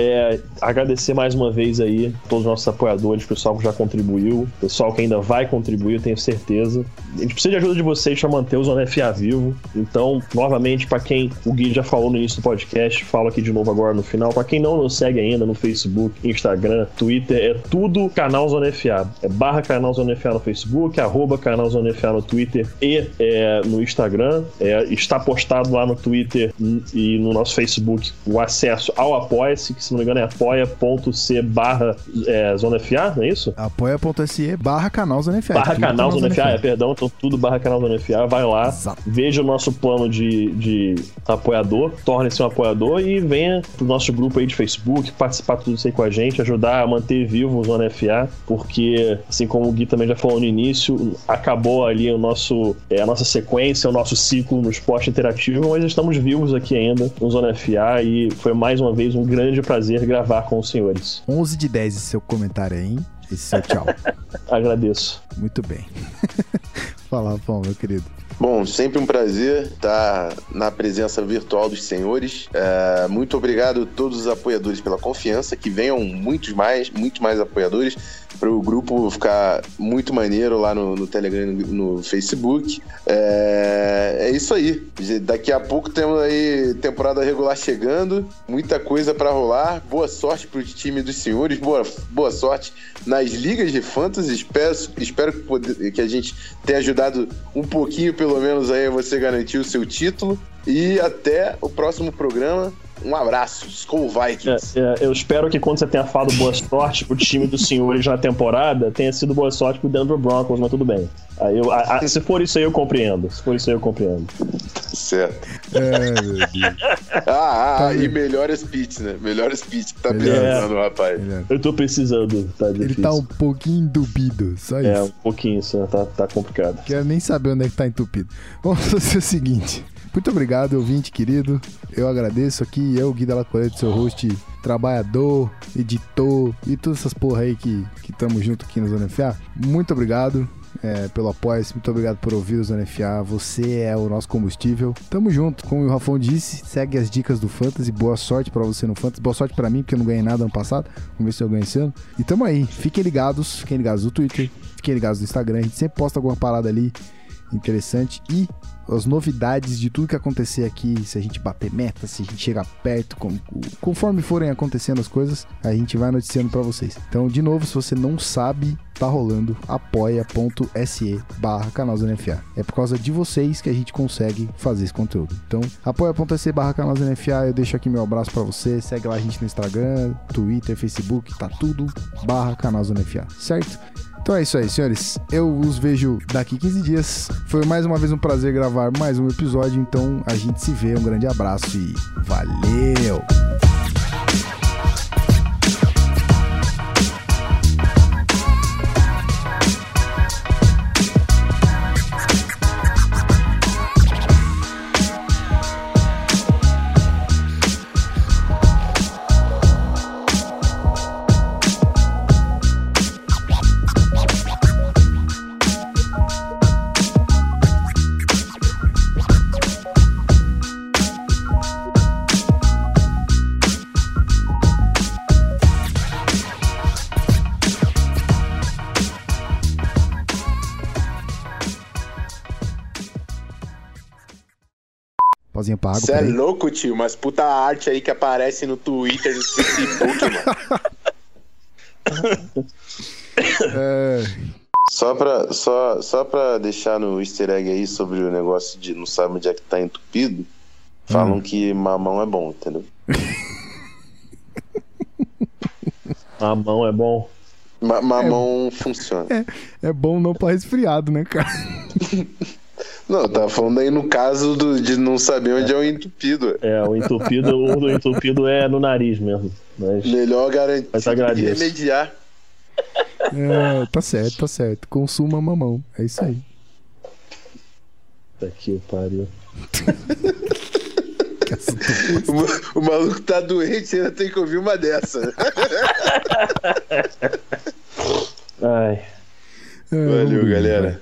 É, agradecer mais uma vez aí todos os nossos apoiadores, pessoal que já contribuiu, pessoal que ainda vai contribuir, eu tenho certeza. A gente precisa de ajuda de vocês para manter o Zona FA vivo. Então, novamente, para quem o Gui já falou no início do podcast, falo aqui de novo agora no final. Para quem não nos segue ainda no Facebook, Instagram, Twitter, é tudo canal Zona FA. É barra canal Zona FA no Facebook, arroba canal Zona FA no Twitter e é, no Instagram. É, está postado lá no Twitter e no nosso Facebook o acesso ao Apoia-se, que se não me engano é apoia.c barra é, Zona FA, não é isso?
apoia.se barra canal Zona FA.
Barra canal Zona FA, é, perdão, então tudo barra canal Zona FA, vai lá, Exato. veja o nosso plano de, de apoiador, torne-se um apoiador e venha pro nosso grupo aí de Facebook, participar tudo isso aí com a gente, ajudar a manter vivo o Zona FA, porque, assim como o Gui também já falou no início, acabou ali o nosso, é, a nossa sequência, o nosso ciclo no esporte interativo, mas estamos vivos aqui ainda no Zona FA e foi mais uma vez um grande prazer gravar com os senhores.
11 de 10 esse seu comentário aí, hein? Esse seu tchau.
Agradeço.
Muito bem. Fala, Pão, meu querido.
Bom, sempre um prazer estar na presença virtual dos senhores. É, muito obrigado a todos os apoiadores pela confiança, que venham muitos mais, muito mais apoiadores para o grupo ficar muito maneiro lá no, no Telegram no, no Facebook. É, é, isso aí. Daqui a pouco temos aí temporada regular chegando, muita coisa para rolar. Boa sorte para o time dos senhores, boa, boa sorte nas ligas de fantasy. Espero, espero que, poder, que a gente tenha ajudado um pouquinho, pelo menos, aí você garantir o seu título. E até o próximo programa. Um abraço, Skull Vikings.
É, é, eu espero que quando você tenha falado boa sorte pro time dos senhores na temporada, tenha sido boa sorte pro Denver Broncos, mas tudo bem. Aí eu, a, a, se for isso aí, eu compreendo. Se for isso aí, eu compreendo.
Certo. É, meu Deus. Ah, ah, tá e melhores pits, né? Melhores pits que tá precisando, é, rapaz.
Eu tô precisando, tá difícil.
Ele tá um pouquinho entupido, só é, isso.
É, um pouquinho, só tá, tá complicado.
Quero nem saber onde é que tá entupido. Vamos fazer o seguinte. Muito obrigado, ouvinte querido. Eu agradeço aqui, eu, Gui Della Coleta, seu host, trabalhador, editor e todas essas porra aí que estamos junto aqui no Zona FA. Muito obrigado. É, pelo apoio, muito obrigado por ouvir o Zona FA. Você é o nosso combustível. Tamo junto. Como o Rafão disse, segue as dicas do Fantasy. Boa sorte para você no Fantasy. Boa sorte para mim, porque eu não ganhei nada ano passado. Vamos ver se eu ganho esse ano. E tamo aí. Fiquem ligados. Fiquem ligados no Twitter. Fiquem ligados no Instagram. A gente sempre posta alguma parada ali interessante. E as novidades de tudo que acontecer aqui, se a gente bater meta, se a gente chegar perto, conforme forem acontecendo as coisas, a gente vai noticiando para vocês. Então, de novo, se você não sabe, tá rolando apoia.se barra canalzonfa. É por causa de vocês que a gente consegue fazer esse conteúdo. Então, apoia.se barra canalzonfa, eu deixo aqui meu abraço para você, segue lá a gente no Instagram, Twitter, Facebook, tá tudo barra canalzonfa, certo? Então é isso aí, senhores. Eu os vejo daqui 15 dias. Foi mais uma vez um prazer gravar mais um episódio. Então a gente se vê. Um grande abraço e valeu! Água.
Você é louco, tio, mas puta arte aí que aparece no Twitter, no Facebook, mano.
É,
Só pra, só, só pra deixar no easter egg aí sobre o negócio de não sabe onde é que tá entupido, falam
Hum.
que mamão é bom, entendeu?
A mão é bom.
Ma- mamão funciona.
é bom não pra resfriado, né, cara?
Não, tá falando aí no caso do, de não saber onde é. é o entupido.
É, o entupido, o do entupido é no nariz mesmo. Mas...
Melhor garantir
mas agradeço.
remediar.
É, tá certo, tá certo. Consuma mamão. É isso aí.
Tá aqui, pariu.
o, o maluco tá doente, ainda tem que ouvir uma dessa. Ai. É, Valeu, galera.